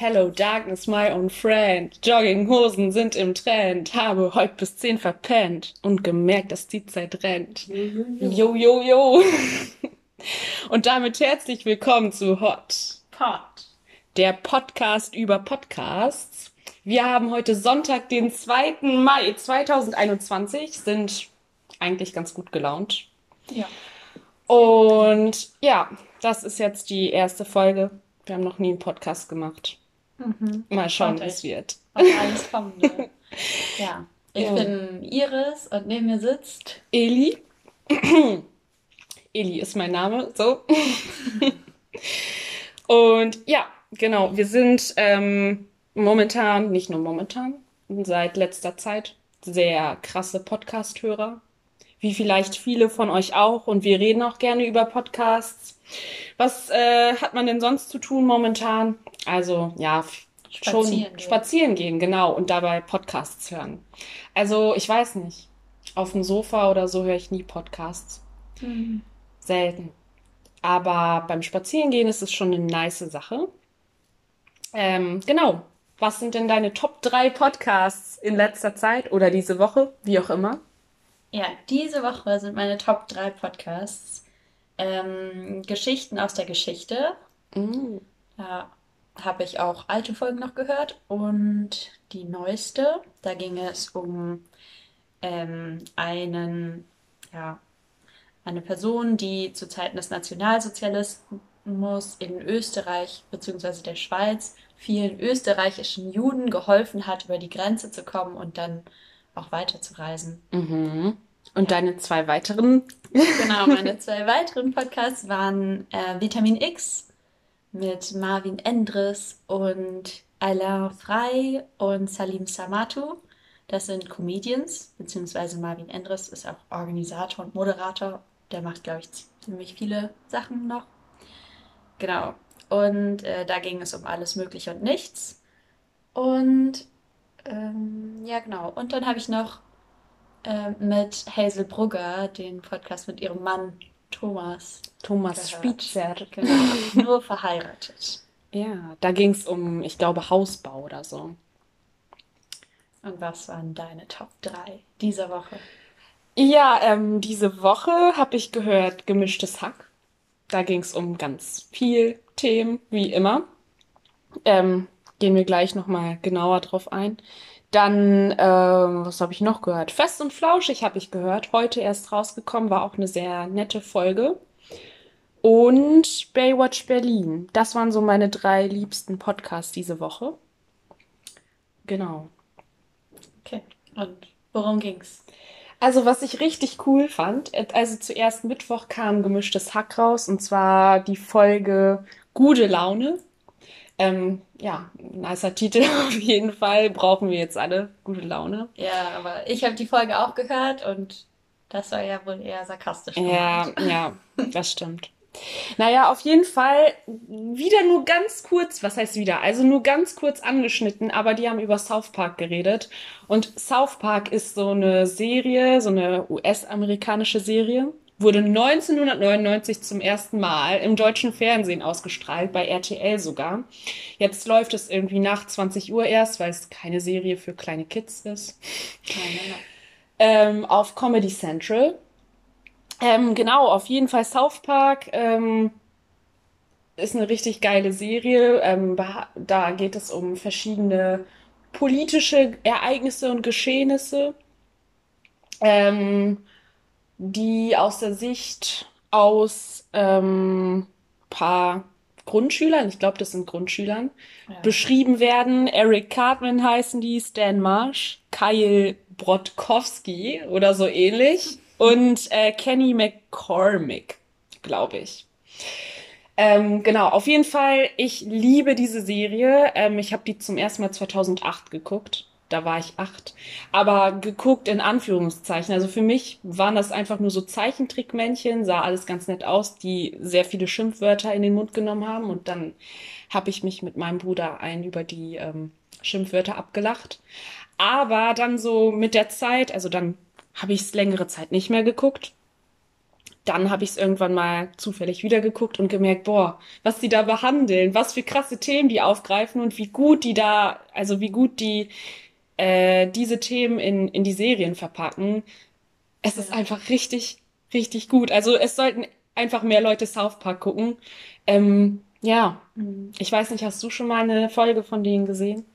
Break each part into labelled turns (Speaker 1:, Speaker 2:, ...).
Speaker 1: Hello Darkness, my own friend. Jogginghosen sind im Trend. Habe heute bis 10 verpennt und gemerkt, dass die Zeit rennt. Jo, jo, jo. Und damit herzlich willkommen zu Hot
Speaker 2: Pod.
Speaker 1: der Podcast über Podcasts. Wir haben heute Sonntag, den 2. Mai 2021, sind eigentlich ganz gut gelaunt.
Speaker 2: Ja.
Speaker 1: Und ja, das ist jetzt die erste Folge. Wir haben noch nie einen Podcast gemacht. Mal schauen,
Speaker 2: euch.
Speaker 1: wird.
Speaker 2: Auf alles Kommende. ja. Ich
Speaker 1: Ja.
Speaker 2: bin Iris und neben mir sitzt.
Speaker 1: Eli. Eli ist mein Name, so. Und ja, genau, wir sind ähm, momentan, nicht nur momentan, seit letzter Zeit sehr krasse Podcast-Hörer. Wie vielleicht viele von euch auch. Und wir reden auch gerne über Podcasts. Was äh, hat man denn sonst zu tun momentan? Also, ja, f- schon
Speaker 2: Spazieren gehen.
Speaker 1: spazieren gehen, genau. Und dabei Podcasts hören. Also, ich weiß nicht. Auf dem Sofa oder so höre ich nie Podcasts. Selten. Aber beim Spazierengehen ist es schon eine nice Sache. Ähm, genau. Was sind denn deine Top 3 Podcasts in letzter Zeit oder diese Woche? Wie auch immer.
Speaker 2: Ja, diese Woche sind meine Top 3 Podcasts. Ähm, Geschichten aus der Geschichte.
Speaker 1: Mm.
Speaker 2: Da habe ich auch alte Folgen noch gehört. Und die neueste, da ging es um ähm, einen, ja, eine Person, die zu Zeiten des Nationalsozialismus in Österreich bzw. der Schweiz vielen österreichischen Juden geholfen hat, über die Grenze zu kommen und dann auch weiterzureisen.
Speaker 1: Mhm. Und deine zwei weiteren?
Speaker 2: Genau, meine zwei weiteren Podcasts waren äh, Vitamin X mit Marvin Endres und Alain Frey und Salim Samatu. Das sind Comedians, beziehungsweise Marvin Endres ist auch Organisator und Moderator. Der macht, glaube ich, ziemlich viele Sachen noch. Genau. Und äh, da ging es um alles Mögliche und nichts. Und ähm, ja, genau. Und dann habe ich noch äh, mit Hazel Brugger den Podcast mit ihrem Mann Thomas
Speaker 1: Thomas
Speaker 2: gehört.
Speaker 1: Spitzer.
Speaker 2: Genau. Nur verheiratet.
Speaker 1: Ja, da ging es um, ich glaube, Hausbau oder so.
Speaker 2: Und was waren deine Top 3 dieser Woche?
Speaker 1: Ja, ähm, diese Woche habe ich gehört Gemischtes Hack. Da ging es um ganz viel Themen, wie immer. Ähm, gehen wir gleich nochmal genauer drauf ein. Dann, ähm, was habe ich noch gehört? Fest und Flauschig habe ich gehört. Heute erst rausgekommen, war auch eine sehr nette Folge. Und Baywatch Berlin. Das waren so meine drei liebsten Podcasts diese Woche. Genau.
Speaker 2: Okay. Und worum ging's?
Speaker 1: Also, was ich richtig cool fand, also zuerst Mittwoch kam gemischtes Hack raus und zwar die Folge Gute Laune. Ähm, ja, nicer Titel auf jeden Fall. Brauchen wir jetzt alle gute Laune.
Speaker 2: Ja, aber ich habe die Folge auch gehört und das war ja wohl eher sarkastisch
Speaker 1: Ja, ja, das stimmt. Naja, auf jeden Fall wieder nur ganz kurz, was heißt wieder? Also nur ganz kurz angeschnitten, aber die haben über South Park geredet. Und South Park ist so eine Serie, so eine US-amerikanische Serie, wurde 1999 zum ersten Mal im deutschen Fernsehen ausgestrahlt, bei RTL sogar. Jetzt läuft es irgendwie nach 20 Uhr erst, weil es keine Serie für kleine Kids ist ähm, auf Comedy Central. Ähm, genau, auf jeden Fall South Park ähm, ist eine richtig geile Serie. Ähm, da geht es um verschiedene politische Ereignisse und Geschehnisse, ähm, die aus der Sicht aus ähm, paar Grundschülern, ich glaube, das sind Grundschülern,
Speaker 2: Ja.
Speaker 1: beschrieben werden. Eric Cartman heißen die, Stan Marsh, Kyle Brodkowski oder so ähnlich und äh, Kenny McCormick, glaube ich. Ähm, genau, auf jeden Fall, ich liebe diese Serie. Ähm, ich habe die zum ersten Mal 2008 geguckt. Da war ich acht. Aber geguckt in Anführungszeichen. Also für mich waren das einfach nur so Zeichentrickmännchen, sah alles ganz nett aus, die sehr viele Schimpfwörter in den Mund genommen haben. Und dann habe ich mich mit meinem Bruder ein über die ähm, Schimpfwörter abgelacht. Aber dann so mit der Zeit, also dann habe ich es längere Zeit nicht mehr geguckt. dann habe ich es irgendwann mal zufällig wieder geguckt und gemerkt, boah, was die da behandeln, was für krasse Themen die aufgreifen und wie gut die da, also wie gut die äh, diese Themen in, in die Serien verpacken. Es ist einfach richtig, richtig gut. Also es sollten einfach mehr Leute South Park gucken. Ähm, ja,
Speaker 2: Mhm.
Speaker 1: ich weiß nicht, hast du schon mal eine Folge von denen gesehen?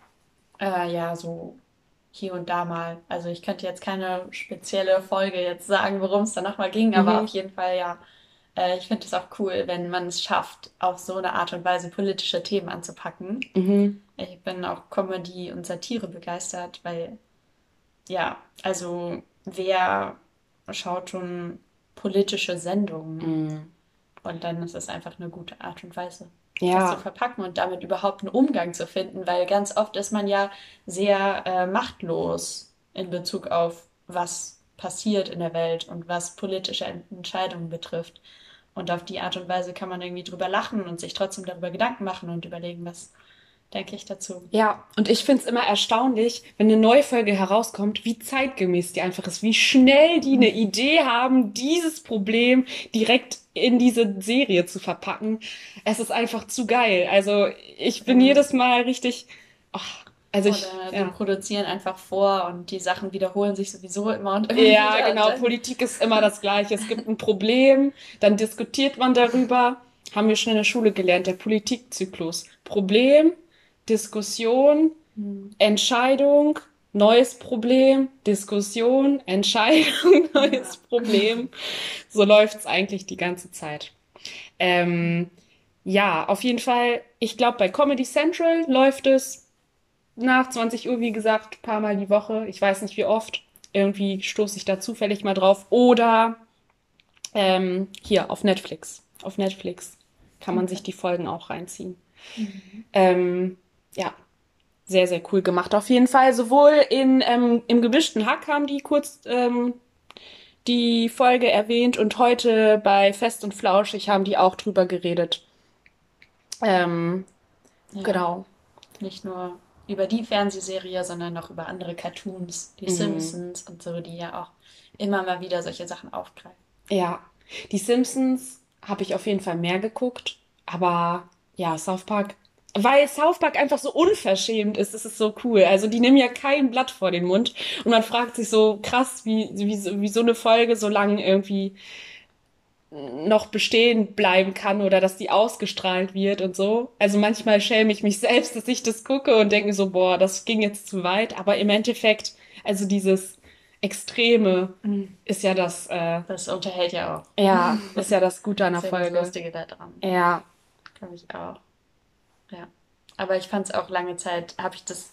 Speaker 2: Äh, ja, so hier und da mal. Also ich könnte jetzt keine spezielle Folge jetzt sagen, worum es da nochmal ging, aber
Speaker 1: Mhm.
Speaker 2: auf jeden Fall ja. Äh, ich finde es auch cool, wenn man es schafft, auf so eine Art und Weise politische Themen anzupacken.
Speaker 1: Mhm.
Speaker 2: Ich bin auch Comedy und Satire begeistert, weil, ja, also wer schaut schon politische Sendungen?
Speaker 1: Mhm.
Speaker 2: Und dann ist es einfach eine gute Art und Weise, das zu
Speaker 1: Ja,
Speaker 2: verpacken und damit überhaupt einen Umgang zu finden, weil ganz oft ist man ja sehr äh, machtlos in Bezug auf, was passiert in der Welt und was politische Entscheidungen betrifft. Und auf die Art und Weise kann man irgendwie drüber lachen und sich trotzdem darüber Gedanken machen und überlegen, was denke ich dazu.
Speaker 1: Ja, und ich find's immer erstaunlich, wenn eine neue Folge herauskommt, wie zeitgemäß die einfach ist, wie schnell die eine Idee haben, dieses Problem direkt in diese Serie zu verpacken. Es ist einfach zu geil. Also ich bin
Speaker 2: Ja.
Speaker 1: jedes Mal richtig, ach, also ich,
Speaker 2: Oder wir
Speaker 1: ja.
Speaker 2: produzieren einfach vor und die Sachen wiederholen sich sowieso immer und immer wieder.
Speaker 1: Ja,
Speaker 2: Und
Speaker 1: genau. Politik ist immer das Gleiche. Es gibt ein Problem, dann diskutiert man darüber. Haben wir schon in der Schule gelernt, der Politikzyklus. Problem, Diskussion,
Speaker 2: Hm.
Speaker 1: Entscheidung, neues Problem, Diskussion, Entscheidung, neues Problem. So läuft's eigentlich die ganze Zeit. Ähm, ja, auf jeden Fall. Ich glaube, bei Comedy Central läuft es nach 20 Uhr, wie gesagt, paar Mal die Woche. Ich weiß nicht wie oft. Irgendwie stoße ich da zufällig mal drauf. Oder ähm, hier auf Netflix. Auf Netflix kann man sich die Folgen auch reinziehen. Ähm, ja, sehr, sehr cool gemacht. Auf jeden Fall. Sowohl in, ähm, im gemischten Hack haben die kurz ähm, die Folge erwähnt und heute bei Fest und Flauschig haben die auch drüber geredet. Ähm,
Speaker 2: Ja.
Speaker 1: genau.
Speaker 2: Nicht nur über die Fernsehserie, sondern auch über andere Cartoons, die
Speaker 1: Mhm.
Speaker 2: Simpsons und so, die ja auch immer mal wieder solche Sachen aufgreifen.
Speaker 1: Ja, die Simpsons habe ich auf jeden Fall mehr geguckt, aber ja, South Park, weil South Park einfach so unverschämt ist, ist es so cool. Also die nehmen ja kein Blatt vor den Mund und man fragt sich so krass, wie, wie, so- wie so eine Folge so lange irgendwie noch bestehen bleiben kann oder dass die ausgestrahlt wird und so. Also manchmal schäme ich mich selbst, dass ich das gucke und denke mir so, boah, das ging jetzt zu weit. Aber im Endeffekt, also dieses Extreme ist ja das, äh,
Speaker 2: Das unterhält ja auch.
Speaker 1: ja, ist ja das Gute an der
Speaker 2: Das ist ja das
Speaker 1: Folge.
Speaker 2: Lustige daran.
Speaker 1: Ja,
Speaker 2: Glaube ich auch. Ja. Aber ich fand es auch lange Zeit, habe ich das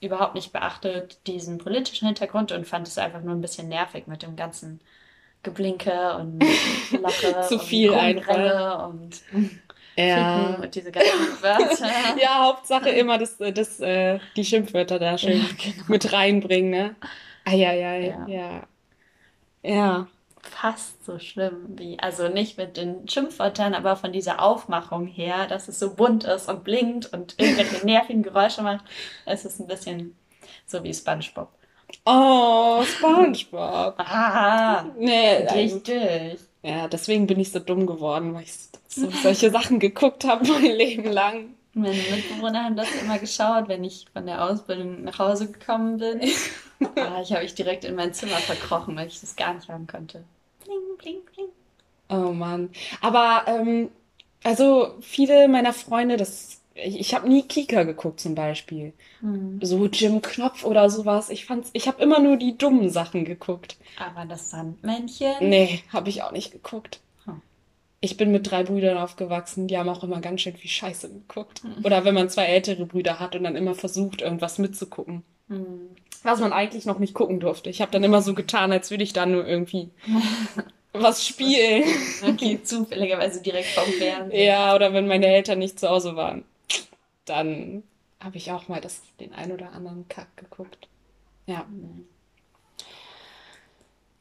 Speaker 2: überhaupt nicht beachtet, diesen politischen Hintergrund und fand es einfach nur ein bisschen nervig mit dem ganzen Geblinke und Lache
Speaker 1: Zu
Speaker 2: und
Speaker 1: viel
Speaker 2: und Ficken
Speaker 1: ja.
Speaker 2: und diese ganzen Wörter.
Speaker 1: Ja, Hauptsache immer das, das, äh, die Schimpfwörter da schön
Speaker 2: Ja, genau.
Speaker 1: mit reinbringen, ne? Eieiei,
Speaker 2: Ja.
Speaker 1: ja. Ja.
Speaker 2: Fast so schlimm wie, also nicht mit den Schimpfwörtern, aber von dieser Aufmachung her, dass es so bunt ist und blinkt und irgendwelche nervigen Geräusche macht. Es ist ein bisschen so wie SpongeBob.
Speaker 1: Oh, SpongeBob.
Speaker 2: Ah,
Speaker 1: Nee,
Speaker 2: richtig.
Speaker 1: ja, deswegen bin ich so dumm geworden, weil ich so, solche Sachen geguckt habe mein Leben lang.
Speaker 2: Meine Mitbewohner haben das immer geschaut, wenn ich von der Ausbildung nach Hause gekommen bin. Ah, ich habe mich direkt in mein Zimmer verkrochen, weil ich das gar nicht haben konnte. Bling, bling, bling.
Speaker 1: Oh Mann. Aber, ähm, also viele meiner Freunde, das, ich, ich habe nie Kika geguckt zum Beispiel.
Speaker 2: Hm.
Speaker 1: So Jim Knopf oder sowas. Ich fand's, ich habe immer nur die dummen Sachen geguckt.
Speaker 2: Aber das Sandmännchen.
Speaker 1: Nee, habe ich auch nicht geguckt.
Speaker 2: Hm.
Speaker 1: Ich bin mit drei Brüdern aufgewachsen, die haben auch immer ganz schön viel Scheiße geguckt. Oder wenn man zwei ältere Brüder hat und dann immer versucht, irgendwas mitzugucken.
Speaker 2: Hm.
Speaker 1: Was man eigentlich noch nicht gucken durfte. Ich habe dann immer so getan, als würde ich da nur irgendwie was spielen.
Speaker 2: Okay, zufälligerweise direkt vom Fernsehen.
Speaker 1: Ja, oder wenn meine Eltern nicht zu Hause waren. Dann habe ich auch mal das, den ein oder anderen Kack geguckt. Ja.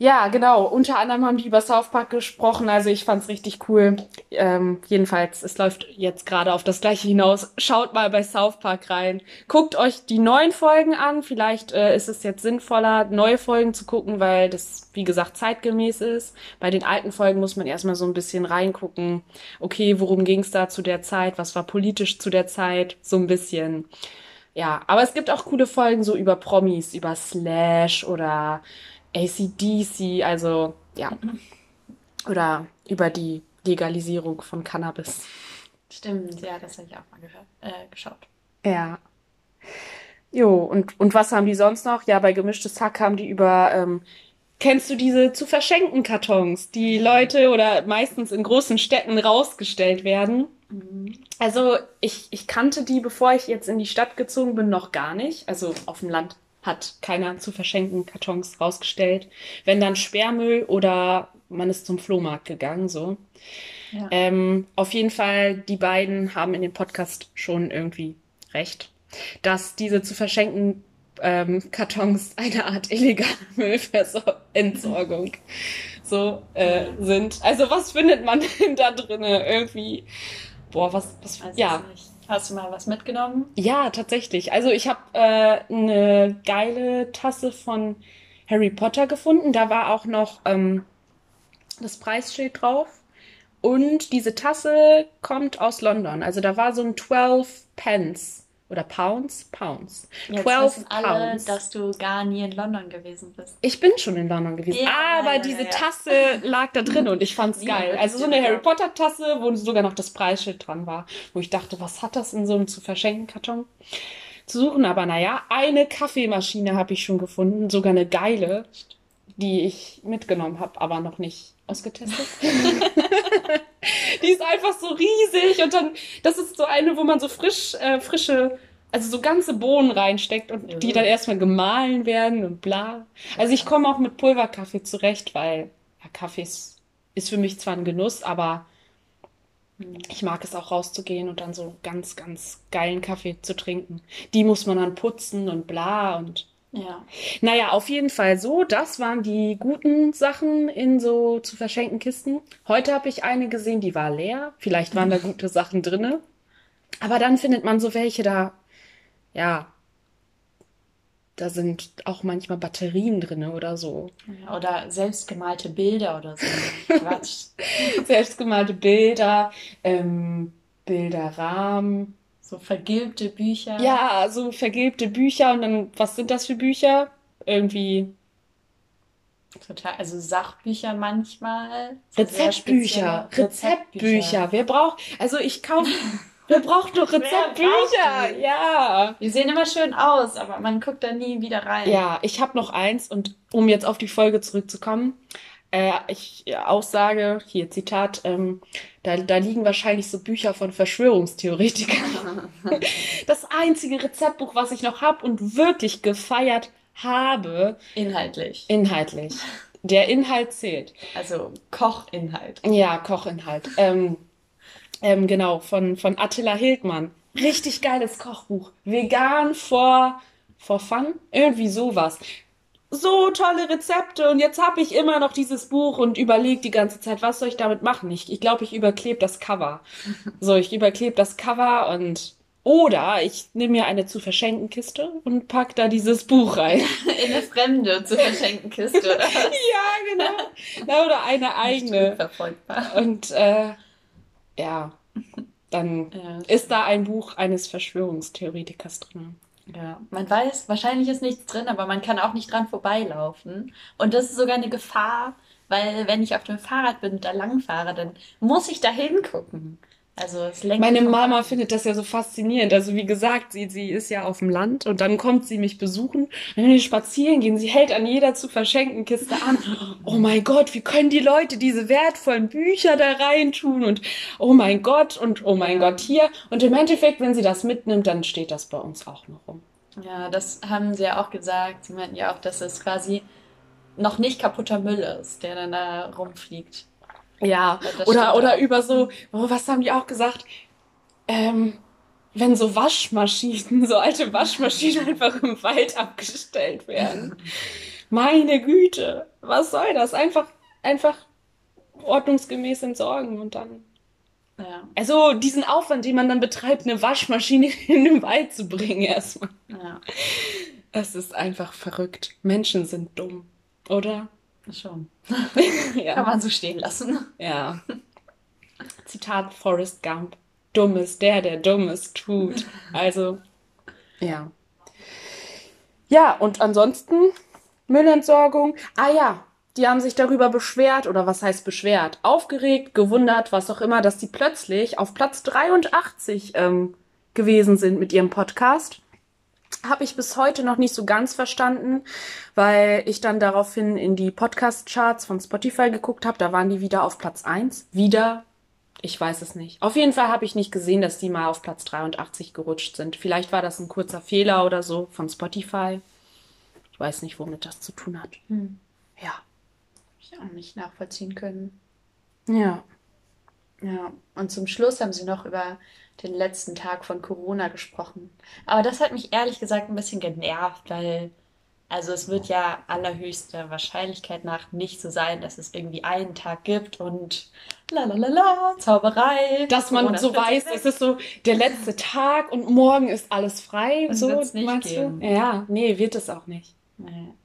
Speaker 1: Ja, genau. Unter anderem haben die über South Park gesprochen. Also ich fand's richtig cool. Ähm, jedenfalls, es läuft jetzt gerade auf das gleiche hinaus. Schaut mal bei South Park rein. Guckt euch die neuen Folgen an. Vielleicht äh, ist es jetzt sinnvoller, neue Folgen zu gucken, weil das, wie gesagt, zeitgemäß ist. Bei den alten Folgen muss man erstmal so ein bisschen reingucken. Okay, worum ging's da zu der Zeit? Was war politisch zu der Zeit? So ein bisschen. Ja, aber es gibt auch coole Folgen so über Promis, über Slash oder ACDC, also ja. Oder über die Legalisierung von Cannabis.
Speaker 2: Stimmt, ja, das habe ich auch mal gehört, äh, geschaut.
Speaker 1: Ja. Jo, und, und was haben die sonst noch? Ja, bei Gemischtes Hack haben die über, ähm, kennst du diese zu verschenken Kartons, die Leute oder meistens in großen Städten rausgestellt werden? Mhm. Also ich, ich kannte die, bevor ich jetzt in die Stadt gezogen bin, noch gar nicht. Also auf dem Land hat keiner zu verschenken Kartons rausgestellt. Wenn dann Sperrmüll oder man ist zum Flohmarkt gegangen, so. Ja. Ähm, auf jeden Fall, die beiden haben in dem Podcast schon irgendwie recht, dass diese zu verschenken ähm, Kartons eine Art illegale Müllentsorgung so äh, sind. Also was findet man denn da drinnen irgendwie? Boah, was, was, ja.
Speaker 2: Nicht. Hast du mal was mitgenommen?
Speaker 1: Ja, tatsächlich. Also ich habe äh, eine geile Tasse von Harry Potter gefunden. Da war auch noch ähm, das Preisschild drauf. Und diese Tasse kommt aus London. Also da war so ein 12 Pence oder Pounds? Pounds.
Speaker 2: Jetzt 12 wissen alle, Pounds. dass du gar nie in London gewesen bist.
Speaker 1: Ich bin schon in London gewesen. Ja, aber ja, diese ja, Tasse lag da drin und ich fand's geil. Also so eine Harry Potter Tasse, wo sogar noch das Preisschild dran war. Wo ich dachte, was hat das in so einem zu verschenken Karton? Zu suchen, aber naja, eine Kaffeemaschine habe ich schon gefunden, sogar eine geile, die ich mitgenommen habe, aber noch nicht ausgetestet. die ist einfach so riesig und dann, das ist so eine, wo man so frisch, äh, frische, also so ganze Bohnen reinsteckt und ja. die dann erstmal gemahlen werden und bla. Also ich komme auch mit Pulverkaffee zurecht, weil ja, Kaffee ist, ist für mich zwar ein Genuss, aber ich mag es auch rauszugehen und dann so ganz, ganz geilen Kaffee zu trinken. Die muss man dann putzen und bla und ja. Naja, auf jeden Fall so. Das waren die guten Sachen in so zu verschenken Kisten. Heute habe ich eine gesehen, die war leer. Vielleicht waren da gute Sachen drinne. Aber dann findet man so welche da, ja, da sind auch manchmal Batterien drinne oder so.
Speaker 2: Oder selbstgemalte Bilder oder so. Quatsch.
Speaker 1: selbstgemalte Bilder, ähm, Bilderrahmen.
Speaker 2: So vergilbte Bücher.
Speaker 1: Ja, so vergilbte Bücher. Und dann, was sind das für Bücher? Irgendwie.
Speaker 2: Total, also Sachbücher manchmal.
Speaker 1: Rezeptbücher. Rezeptbücher. Wer braucht, also ich kaufe, wer braucht doch Rezeptbücher? Ja.
Speaker 2: Die sehen immer schön aus, aber man guckt da nie wieder rein.
Speaker 1: Ja, ich habe noch eins und um jetzt auf die Folge zurückzukommen, äh, ich Aussage, hier Zitat, ähm, da, da liegen wahrscheinlich so Bücher von Verschwörungstheoretikern. das einzige Rezeptbuch, was ich noch habe und wirklich gefeiert habe.
Speaker 2: Inhaltlich.
Speaker 1: Inhaltlich. Der Inhalt zählt.
Speaker 2: Also Kochinhalt.
Speaker 1: Ja, Kochinhalt. Ähm, ähm, genau, von, von Attila Hildmann. Richtig geiles Kochbuch. Vegan vor, vor Fun? Irgendwie sowas so tolle Rezepte und jetzt habe ich immer noch dieses Buch und überlege die ganze Zeit, was soll ich damit machen? Ich glaube, ich, glaub, ich überklebe das Cover. So, ich überklebe das Cover und oder ich nehme mir eine zu verschenken Kiste und pack da dieses Buch rein.
Speaker 2: In eine fremde zu verschenken Kiste, oder?
Speaker 1: ja, genau. Na, oder eine eigene. Verfolgbar. Und äh, ja, dann ja, ist da ein Buch eines Verschwörungstheoretikers drin.
Speaker 2: Ja, man weiß, wahrscheinlich ist nichts drin, aber man kann auch nicht dran vorbeilaufen. Und das ist sogar eine Gefahr, weil wenn ich auf dem Fahrrad bin und da langfahre, dann muss ich da hingucken. Also es lenkt
Speaker 1: Meine Mama an. findet das ja so faszinierend. Also wie gesagt, sie, sie ist ja auf dem Land und dann kommt sie mich besuchen. Wenn wir spazieren gehen, sie hält an jeder zu verschenken Kiste an. Oh mein Gott, wie können die Leute diese wertvollen Bücher da reintun? Und oh mein Gott und oh mein ja. Gott hier. Und im Endeffekt, wenn sie das mitnimmt, dann steht das bei uns auch noch rum.
Speaker 2: Ja, das haben sie ja auch gesagt. Sie meinten ja auch, dass es quasi noch nicht kaputter Müll ist, der dann da rumfliegt.
Speaker 1: Ja, oder, oder über so, oh, was haben die auch gesagt? Ähm, wenn so Waschmaschinen, so alte Waschmaschinen einfach im Wald abgestellt werden. Meine Güte, was soll das? Einfach, einfach ordnungsgemäß entsorgen und dann.
Speaker 2: Ja.
Speaker 1: Also diesen Aufwand, den man dann betreibt, eine Waschmaschine in den Wald zu bringen erstmal.
Speaker 2: Ja,
Speaker 1: Es ist einfach verrückt. Menschen sind dumm, oder?
Speaker 2: Schon.
Speaker 1: ja.
Speaker 2: Kann man so stehen lassen.
Speaker 1: Ja. Zitat Forrest Gump. Dumm ist der, der Dummes tut. Also, ja. Ja, und ansonsten Müllentsorgung. Ah ja, die haben sich darüber beschwert, oder was heißt beschwert? Aufgeregt, gewundert, was auch immer, dass die plötzlich auf Platz 83 ähm, gewesen sind mit ihrem Podcast. Habe ich bis heute noch nicht so ganz verstanden, weil ich dann daraufhin in die Podcast-Charts von Spotify geguckt habe. Da waren die wieder auf Platz 1. Wieder? Ich weiß es nicht. Auf jeden Fall habe ich nicht gesehen, dass die mal auf Platz 83 gerutscht sind. Vielleicht war das ein kurzer Fehler oder so von Spotify. Ich weiß nicht, womit das zu tun hat.
Speaker 2: Hm.
Speaker 1: Ja.
Speaker 2: Ich auch nicht nachvollziehen können.
Speaker 1: Ja.
Speaker 2: Ja, und zum Schluss haben sie noch über den letzten Tag von Corona gesprochen. Aber das hat mich ehrlich gesagt ein bisschen genervt, weil, also es wird ja allerhöchster Wahrscheinlichkeit nach nicht so sein, dass es irgendwie einen Tag gibt und la la la la, Zauberei.
Speaker 1: Dass man
Speaker 2: Corona
Speaker 1: so weiß, es ist so der letzte Tag und morgen ist alles frei.
Speaker 2: Das
Speaker 1: so,
Speaker 2: nicht
Speaker 1: meinst
Speaker 2: geben.
Speaker 1: du? Ja, nee, wird es auch nicht.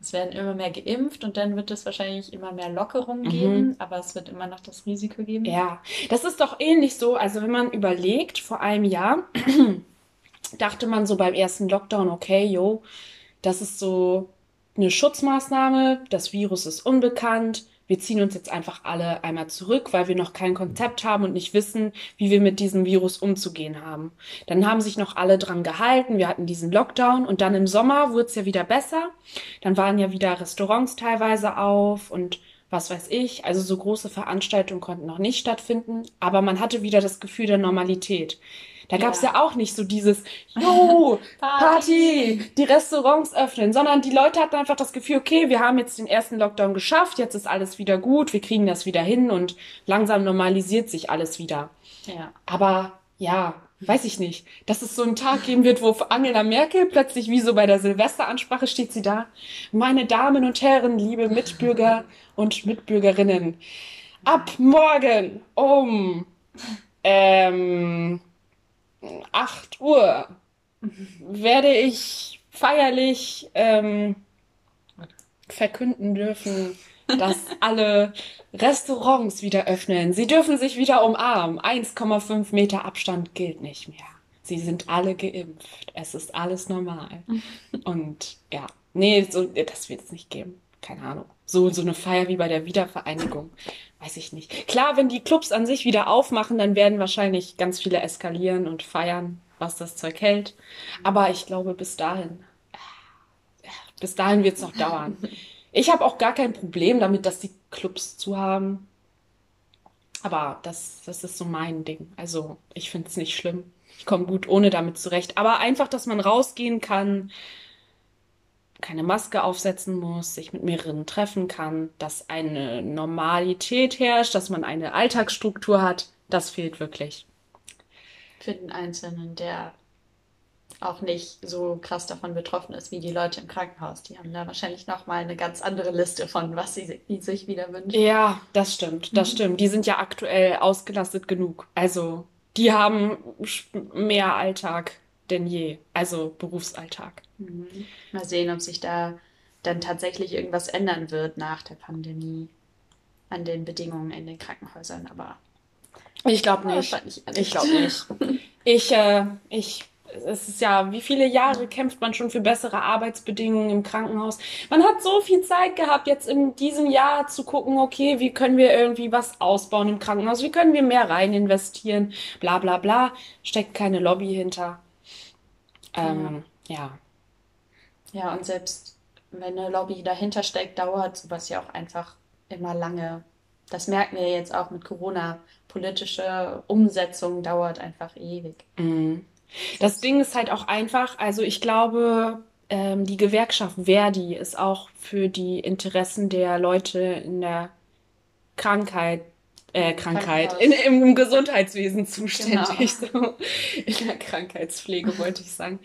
Speaker 2: Es werden immer mehr geimpft und dann wird es wahrscheinlich immer mehr Lockerungen
Speaker 1: Mhm.
Speaker 2: geben, aber es wird immer noch das Risiko geben.
Speaker 1: Ja, das ist doch ähnlich so. Also wenn man überlegt, vor einem Jahr dachte man so beim ersten Lockdown, okay, jo, das ist so eine Schutzmaßnahme, das Virus ist unbekannt, wir ziehen uns jetzt einfach alle einmal zurück, weil wir noch kein Konzept haben und nicht wissen, wie wir mit diesem Virus umzugehen haben. Dann haben sich noch alle dran gehalten, wir hatten diesen Lockdown und dann im Sommer wurde es ja wieder besser. Dann waren ja wieder Restaurants teilweise auf und was weiß ich. Also so große Veranstaltungen konnten noch nicht stattfinden, aber man hatte wieder das Gefühl der Normalität. Da gab es
Speaker 2: Ja.
Speaker 1: ja auch nicht so dieses, jo,
Speaker 2: Party.
Speaker 1: Party, die Restaurants öffnen, sondern die Leute hatten einfach das Gefühl, okay, wir haben jetzt den ersten Lockdown geschafft, jetzt ist alles wieder gut, wir kriegen das wieder hin und langsam normalisiert sich alles wieder.
Speaker 2: Ja.
Speaker 1: Aber ja, weiß ich nicht, dass es so einen Tag geben wird, wo Angela Merkel plötzlich wie so bei der Silvesteransprache steht sie da. Meine Damen und Herren, liebe Mitbürger und Mitbürgerinnen, ab morgen um ähm, 8 Uhr werde ich feierlich ähm, verkünden dürfen, dass alle Restaurants wieder öffnen. Sie dürfen sich wieder umarmen. 1,5 Meter Abstand gilt nicht mehr. Sie sind alle geimpft. Es ist alles normal. Und ja, nee, so, das wird es nicht geben. Keine Ahnung. So, so eine Feier wie bei der Wiedervereinigung. Weiß ich nicht. Klar, wenn die Clubs an sich wieder aufmachen, dann werden wahrscheinlich ganz viele eskalieren und feiern, was das Zeug hält. Aber ich glaube, bis dahin, äh, bis dahin wird es noch dauern. Ich habe auch gar kein Problem damit, dass die Clubs zu haben. Aber das, das ist so mein Ding. Also ich finde es nicht schlimm. Ich komme gut ohne damit zurecht. Aber einfach, dass man rausgehen kann, keine Maske aufsetzen muss, sich mit mehreren treffen kann, dass eine Normalität herrscht, dass man eine Alltagsstruktur hat, das fehlt wirklich.
Speaker 2: Für den Einzelnen, der auch nicht so krass davon betroffen ist wie die Leute im Krankenhaus. Die haben da wahrscheinlich nochmal eine ganz andere Liste von, was sie die sich wieder wünschen.
Speaker 1: Ja, das stimmt, das stimmt. Die sind ja aktuell ausgelastet genug. Also, die haben mehr Alltag denn je. Also Berufsalltag.
Speaker 2: Mhm. Mal sehen, ob sich da dann tatsächlich irgendwas ändern wird nach der Pandemie an den Bedingungen in den Krankenhäusern. Aber
Speaker 1: Ich glaube nicht.
Speaker 2: ich
Speaker 1: Ich glaube nicht. Ich, äh, ich, es ist ja, wie viele Jahre kämpft man schon für bessere Arbeitsbedingungen im Krankenhaus? Man hat so viel Zeit gehabt, jetzt in diesem Jahr zu gucken, okay, wie können wir irgendwie was ausbauen im Krankenhaus? Wie können wir mehr rein investieren? Bla, bla, bla. Steckt keine Lobby hinter. Ähm, ja.
Speaker 2: Ja, und selbst wenn eine Lobby dahinter steckt, dauert sowas ja auch einfach immer lange. Das merken wir jetzt auch mit Corona. Politische Umsetzung dauert einfach ewig.
Speaker 1: Mhm. Das Ding ist halt auch einfach, also ich glaube, ähm, die Gewerkschaft Verdi ist auch für die Interessen der Leute in der Krankheit, äh, Krankheit, in, im Gesundheitswesen zuständig, so. In der Krankheitspflege wollte ich sagen.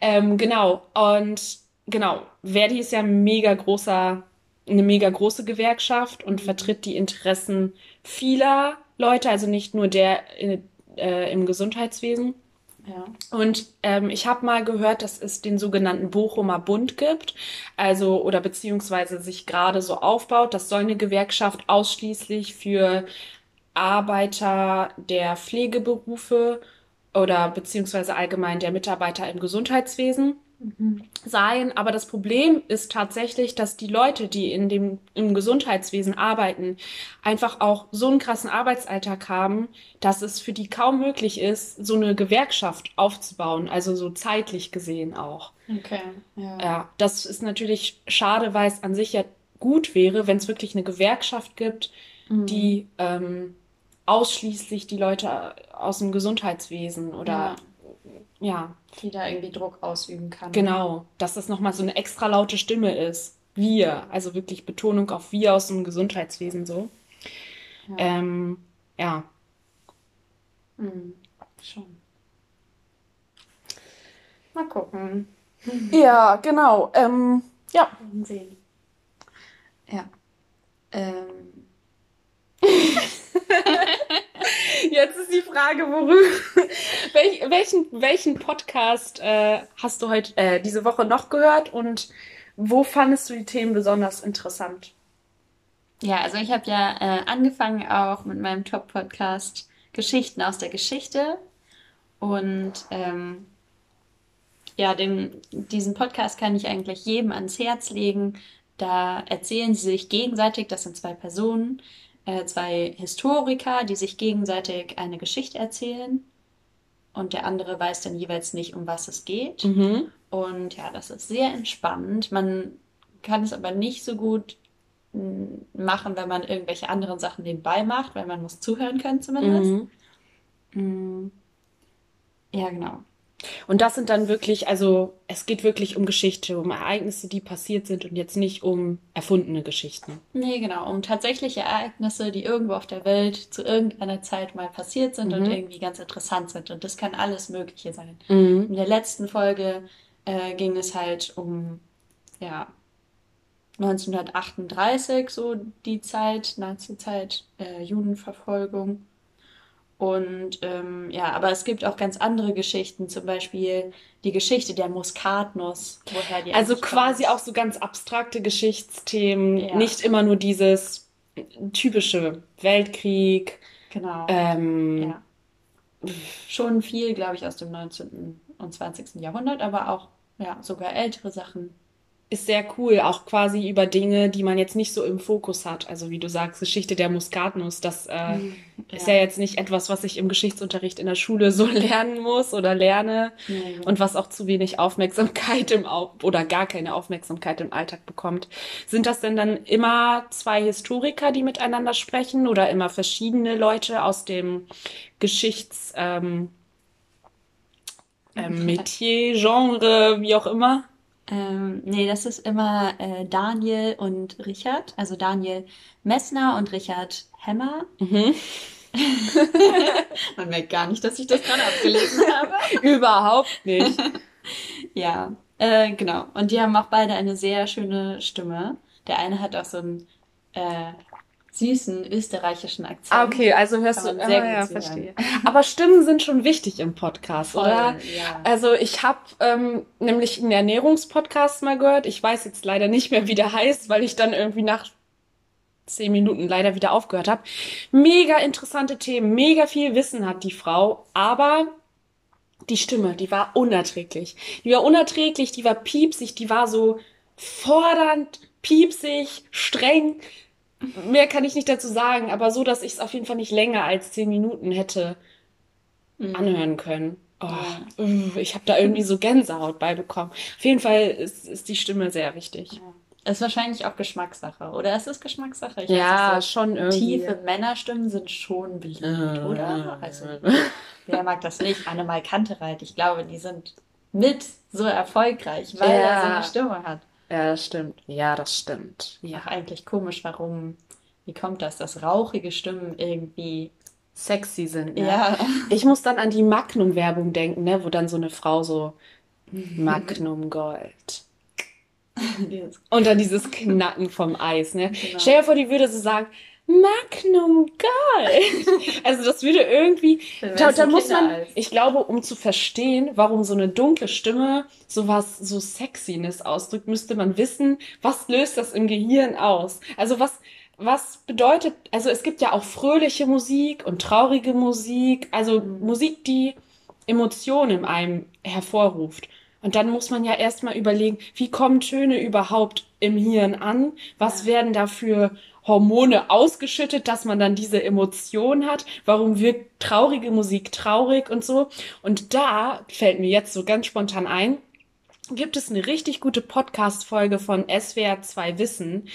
Speaker 1: Ähm, genau. Und genau, Verdi ist ja ein mega großer, eine mega große Gewerkschaft und vertritt die Interessen vieler Leute, also nicht nur der in, äh, im Gesundheitswesen.
Speaker 2: Ja.
Speaker 1: Und ähm, ich habe mal gehört, dass es den sogenannten Bochumer Bund gibt, also oder beziehungsweise sich gerade so aufbaut. Das soll eine Gewerkschaft ausschließlich für Arbeiter der Pflegeberufe oder beziehungsweise allgemein der Mitarbeiter im Gesundheitswesen sein. Aber das Problem ist tatsächlich, dass die Leute, die in dem, im Gesundheitswesen arbeiten, einfach auch so einen krassen Arbeitsalltag haben, dass es für die kaum möglich ist, so eine Gewerkschaft aufzubauen. Also so zeitlich gesehen auch.
Speaker 2: Okay, ja.
Speaker 1: Ja, das ist natürlich schade, weil es an sich ja gut wäre, wenn es wirklich eine Gewerkschaft gibt, die ähm, ausschließlich die Leute aus dem Gesundheitswesen oder ja,
Speaker 2: Die da irgendwie Druck ausüben kann.
Speaker 1: genau, dass das nochmal so eine extra laute Stimme ist. Wir, also wirklich Betonung auf wir aus dem Gesundheitswesen so.
Speaker 2: Ja.
Speaker 1: Ähm, ja,
Speaker 2: Mhm. Schon. Mal gucken.
Speaker 1: ja, genau. Ähm, ja,
Speaker 2: sehen. Ja. Ähm,
Speaker 1: jetzt ist die Frage, worüber, welch, welchen, welchen Podcast äh, hast du heute, äh, diese Woche noch gehört und wo fandest du die Themen besonders interessant?
Speaker 2: ja, also ich habe ja äh, angefangen auch mit meinem Top-Podcast Geschichten aus der Geschichte. Und ähm, ja, dem, diesen Podcast kann ich eigentlich jedem ans Herz legen. Da erzählen sie sich gegenseitig, das sind zwei Personen, äh, zwei Historiker, die sich gegenseitig eine Geschichte erzählen. Und der andere weiß dann jeweils nicht, um was es geht.
Speaker 1: Mhm.
Speaker 2: Und ja, das ist sehr entspannend. Man kann es aber nicht so gut mm, machen, wenn man irgendwelche anderen Sachen nebenbei macht, weil man muss zuhören können zumindest.
Speaker 1: Mhm.
Speaker 2: Mm. Ja, genau.
Speaker 1: Und das sind dann wirklich, also es geht wirklich um Geschichte, um Ereignisse, die passiert sind und jetzt nicht um erfundene Geschichten.
Speaker 2: Nee, genau, um tatsächliche Ereignisse, die irgendwo auf der Welt zu irgendeiner Zeit mal passiert sind und
Speaker 1: Mhm.
Speaker 2: irgendwie ganz interessant sind. Und das kann alles Mögliche sein.
Speaker 1: Mhm.
Speaker 2: In der letzten Folge äh, ging es halt um, ja, 1938, so die Zeit, Nazi-Zeit, äh, Judenverfolgung. Und ähm, ja, aber es gibt auch ganz andere Geschichten, zum Beispiel die Geschichte der Muskatnuss, woher die
Speaker 1: Also quasi
Speaker 2: kommt.
Speaker 1: auch so ganz abstrakte Geschichtsthemen,
Speaker 2: Ja.
Speaker 1: nicht immer nur dieses typische Weltkrieg.
Speaker 2: Genau.
Speaker 1: Ähm,
Speaker 2: Ja. Schon viel, glaube ich, aus dem 19. und 20. Jahrhundert, aber auch ja, sogar ältere Sachen.
Speaker 1: Ist sehr cool, auch quasi über Dinge, die man jetzt nicht so im Fokus hat. Also wie du sagst, Geschichte der Muskatnuss, das äh, ist ja
Speaker 2: Ja.
Speaker 1: jetzt nicht etwas, was ich im Geschichtsunterricht in der Schule so lernen muss oder lerne
Speaker 2: Nee.
Speaker 1: und was auch zu wenig Aufmerksamkeit im Au oder gar keine Aufmerksamkeit im Alltag bekommt. Sind das denn dann immer zwei Historiker, die miteinander sprechen oder immer verschiedene Leute aus dem Geschichts ähm, ähm, Metier, Genre, wie auch immer?
Speaker 2: Ähm, nee, das ist immer äh, Daniel und Richard, also Daniel Messner und Richard Hemmer.
Speaker 1: Mhm.
Speaker 2: Man merkt gar nicht, dass ich das gerade abgelesen habe.
Speaker 1: Überhaupt nicht.
Speaker 2: Ja, äh, genau. Und die haben auch beide eine sehr schöne Stimme. Der eine hat auch so einen äh, süßen österreichischen Akzent.
Speaker 1: Ah, okay, also hörst du,
Speaker 2: sehr
Speaker 1: ah,
Speaker 2: gut
Speaker 1: ja, verstehe. Aber Stimmen sind schon wichtig im Podcast,
Speaker 2: Voll,
Speaker 1: oder?
Speaker 2: ja.
Speaker 1: Also ich habe ähm, nämlich einen Ernährungspodcast mal gehört. Ich weiß jetzt leider nicht mehr, wie der heißt, weil ich dann irgendwie nach zehn Minuten leider wieder aufgehört habe. Mega interessante Themen, mega viel Wissen hat die Frau, aber die Stimme, die war unerträglich. Die war unerträglich, die war piepsig, die war so fordernd, piepsig, streng. Mehr kann ich nicht dazu sagen, aber so, dass ich es auf jeden Fall nicht länger als zehn Minuten hätte
Speaker 2: Mhm.
Speaker 1: anhören können. Oh, ich habe da irgendwie so Gänsehaut bei bekommen. Auf jeden Fall ist, ist die Stimme sehr wichtig.
Speaker 2: Ja. Ist wahrscheinlich auch Geschmackssache, oder? Ist es Geschmackssache? Ich
Speaker 1: Ja,
Speaker 2: weiß nicht,
Speaker 1: schon
Speaker 2: so
Speaker 1: irgendwie.
Speaker 2: tiefe Männerstimmen sind schon beliebt,
Speaker 1: Äh,
Speaker 2: oder? Also, wer mag das nicht? Annemal Kantereit, ich glaube, die sind mit so erfolgreich, weil er
Speaker 1: Ja.
Speaker 2: so eine Stimme hat.
Speaker 1: Ja, das stimmt. Ja, das stimmt.
Speaker 2: Ja,
Speaker 1: Ja.
Speaker 2: eigentlich komisch, warum, wie kommt das, dass rauchige Stimmen irgendwie,
Speaker 1: Sexy sind, ne?
Speaker 2: ja,
Speaker 1: Ich muss dann an die Magnum-Werbung denken, ne? Wo dann so eine Frau so Magnum Gold. Und dann dieses Knacken vom Eis, ne?
Speaker 2: Genau.
Speaker 1: Stell dir vor, die würde so sagen, Magnum Gold. Also das würde irgendwie, da, da muss man, ich glaube, um zu verstehen, warum so eine dunkle Stimme sowas, so Sexiness ausdrückt, müsste man wissen, was löst das im Gehirn aus? Also was, was bedeutet, also es gibt ja auch fröhliche Musik und traurige Musik, also
Speaker 2: Mhm.
Speaker 1: Musik, die Emotionen in einem hervorruft. Und dann muss man ja erstmal überlegen, wie kommen Töne überhaupt im Hirn an? Was
Speaker 2: Ja.
Speaker 1: werden da für Hormone ausgeschüttet, dass man dann diese Emotion hat? Warum wirkt traurige Musik traurig und so? Und da fällt mir jetzt so ganz spontan ein, gibt es eine richtig gute Podcast-Folge von SWR 2 Wissen,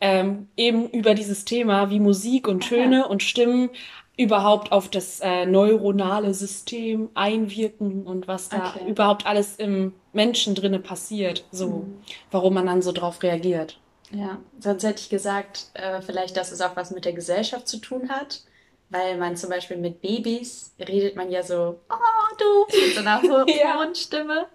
Speaker 1: ähm, eben über dieses Thema, wie Musik und Töne und Stimmen überhaupt auf das äh, neuronale System einwirken und was da
Speaker 2: Okay.
Speaker 1: überhaupt alles im Menschen drinne passiert, so, warum man dann so drauf reagiert.
Speaker 2: Ja, sonst hätte ich gesagt, äh, vielleicht, dass es auch was mit der Gesellschaft zu tun hat, weil man zum Beispiel mit Babys redet man ja so, oh du, mit so einer hohen
Speaker 1: Ja.
Speaker 2: Stimme.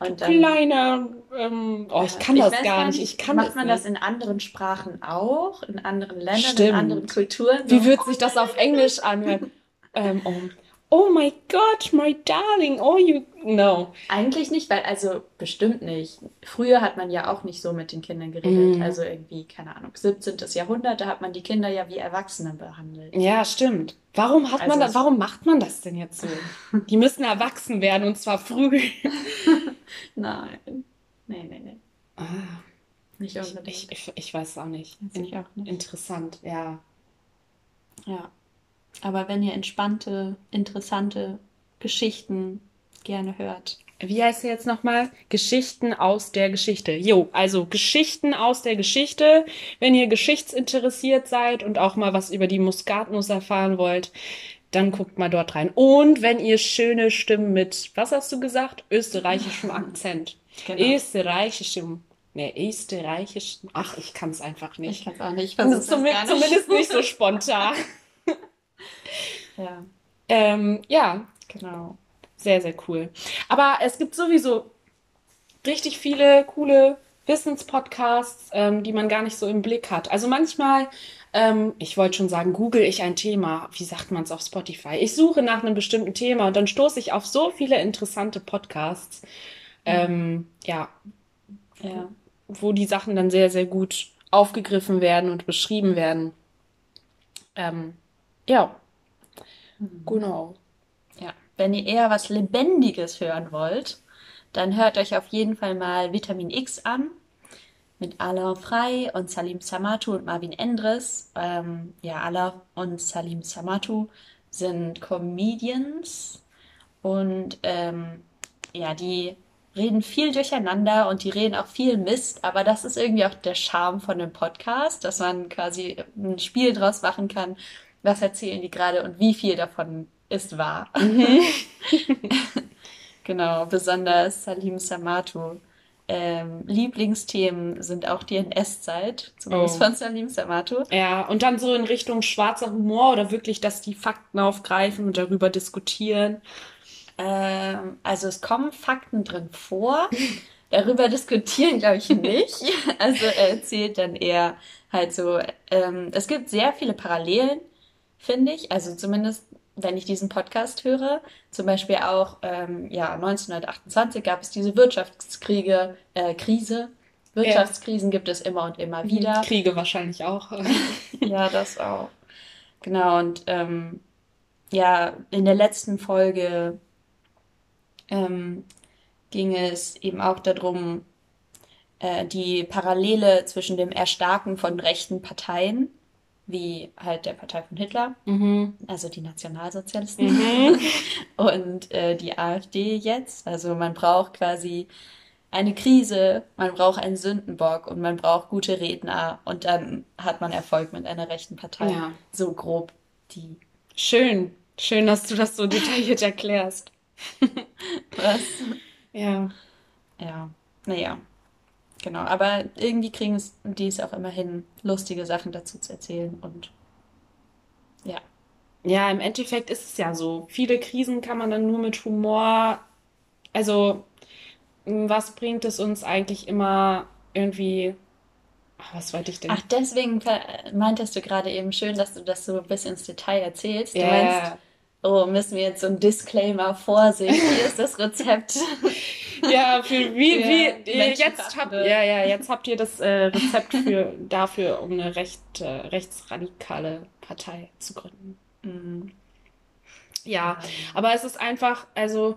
Speaker 2: Und dann,
Speaker 1: Kleiner, ähm, oh, ich kann das
Speaker 2: weiß
Speaker 1: gar nicht, ich kann
Speaker 2: Macht
Speaker 1: das
Speaker 2: man
Speaker 1: nicht.
Speaker 2: das in anderen Sprachen auch, in anderen Ländern, in
Speaker 1: Stimmt.
Speaker 2: anderen Kulturen?
Speaker 1: Wie
Speaker 2: So,
Speaker 1: wird sich das auf Englisch anhören? ähm, oh, oh my God, my darling, oh you, no.
Speaker 2: Eigentlich nicht, weil, also bestimmt nicht. Früher hat man ja auch nicht so mit den Kindern geredet.
Speaker 1: Mm.
Speaker 2: Also irgendwie, keine Ahnung, 17. Jahrhundert, da hat man die Kinder ja wie Erwachsene behandelt.
Speaker 1: Ja, stimmt. Warum hat
Speaker 2: Also
Speaker 1: man das, warum macht man das denn jetzt so? Die müssen erwachsen werden und zwar früh.
Speaker 2: Nein. Nee, nee, nee.
Speaker 1: Ah,
Speaker 2: Nicht unbedingt.
Speaker 1: ich, ich, ich weiß auch nicht.
Speaker 2: Weiß ich auch nicht.
Speaker 1: Interessant, ja.
Speaker 2: Ja. Aber wenn ihr entspannte, interessante Geschichten gerne hört.
Speaker 1: Wie heißt der jetzt nochmal? Geschichten aus der Geschichte. Jo, also Geschichten aus der Geschichte. Wenn ihr geschichtsinteressiert seid und auch mal was über die Muskatnuss erfahren wollt, dann guckt mal dort rein. Und wenn ihr schöne Stimmen mit, was hast du gesagt? Österreichischem Akzent.
Speaker 2: Genau.
Speaker 1: Österreichischem. Ne, österreichischem. Ach, ich kann es einfach
Speaker 2: Ich
Speaker 1: nicht.
Speaker 2: kann es auch nicht. Ich
Speaker 1: zumindest, zumindest nicht so spontan.
Speaker 2: Ja,
Speaker 1: Ähm, ja,
Speaker 2: genau.
Speaker 1: Sehr, sehr cool. Aber es gibt sowieso richtig viele coole Wissenspodcasts, ähm, die man gar nicht so im Blick hat. Also manchmal, ähm, ich wollte schon sagen, google ich ein Thema. Wie sagt man es auf Spotify? Ich suche nach einem bestimmten Thema und dann stoße ich auf so viele interessante Podcasts, ähm, ja,
Speaker 2: Ja.
Speaker 1: wo die Sachen dann sehr, sehr gut aufgegriffen werden und beschrieben werden. Ähm, ja, genau.
Speaker 2: Ja. Wenn ihr eher was Lebendiges hören wollt, dann hört euch auf jeden Fall mal Vitamin X an. Mit Alain Frey und Salim Samatu und Marvin Endres. Ähm, ja, Alain und Salim Samatu sind Comedians und ähm, ja, die reden viel durcheinander und die reden auch viel Mist, aber das ist irgendwie auch der Charme von dem Podcast, dass man quasi ein Spiel draus machen kann, was erzählen die gerade und wie viel davon ist wahr. Genau, besonders Salim Samatu. Ähm, Lieblingsthemen sind auch die NS-Zeit, zumindest
Speaker 1: Oh.
Speaker 2: von Salim Samatu.
Speaker 1: Ja, und dann so in Richtung schwarzer Humor oder wirklich, dass die Fakten aufgreifen und darüber diskutieren.
Speaker 2: Ähm, also es kommen Fakten drin vor. Darüber diskutieren, glaube ich, nicht. Also er erzählt dann eher halt so, ähm, es gibt sehr viele Parallelen, finde ich. Also zumindest, wenn ich diesen Podcast höre. Zum Beispiel auch, ähm, ja, 1928 gab es diese Wirtschaftskriege, äh, Krise. Wirtschaftskrisen gibt es immer und immer wieder.
Speaker 1: Kriege wahrscheinlich auch.
Speaker 2: Ja, das auch. Genau, und ähm, ja, in der letzten Folge ähm, ging es eben auch darum, äh, die Parallele zwischen dem Erstarken von rechten Parteien, wie halt der Partei von Hitler,
Speaker 1: Mhm.
Speaker 2: also die Nationalsozialisten,
Speaker 1: Mhm.
Speaker 2: und äh, die AfD jetzt. Also man braucht quasi eine Krise, man braucht einen Sündenbock und man braucht gute Redner und dann hat man Erfolg mit einer rechten Partei.
Speaker 1: Ja.
Speaker 2: So grob die.
Speaker 1: Schön. Schön, dass du das so detailliert erklärst.
Speaker 2: Was?
Speaker 1: Ja.
Speaker 2: Ja, naja. Genau, aber irgendwie kriegen es die es auch immer hin, lustige Sachen dazu zu erzählen und ja.
Speaker 1: Ja, im Endeffekt ist es ja so. Viele Krisen kann man dann nur mit Humor, also m, was bringt es uns eigentlich immer irgendwie. Ach, was wollte ich denn?
Speaker 2: Ach, deswegen meintest du gerade eben schön, dass du das so bis ins Detail erzählst. Du yeah. meinst, oh, müssen wir jetzt so ein Disclaimer vorsehen? Hier ist das Rezept.
Speaker 1: ja, für wie, wie jetzt habt ja, ja, jetzt habt ihr das äh, Rezept für dafür, um eine recht äh, rechtsradikale Partei zu gründen. Mhm. Ja, aber es ist einfach, also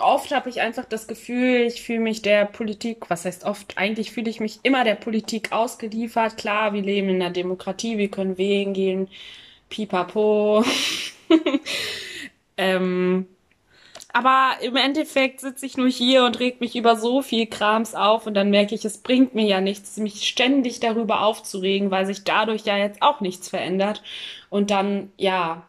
Speaker 1: oft habe ich einfach das Gefühl, ich fühle mich der Politik, was heißt oft, eigentlich fühle ich mich immer der Politik ausgeliefert. Klar, wir leben in einer Demokratie, wir können wählen gehen, pipapo. ähm, aber im Endeffekt sitze ich nur hier und reg mich über so viel Krams auf und dann merke ich, es bringt mir ja nichts, mich ständig darüber aufzuregen, weil sich dadurch ja jetzt auch nichts verändert. Und dann, ja,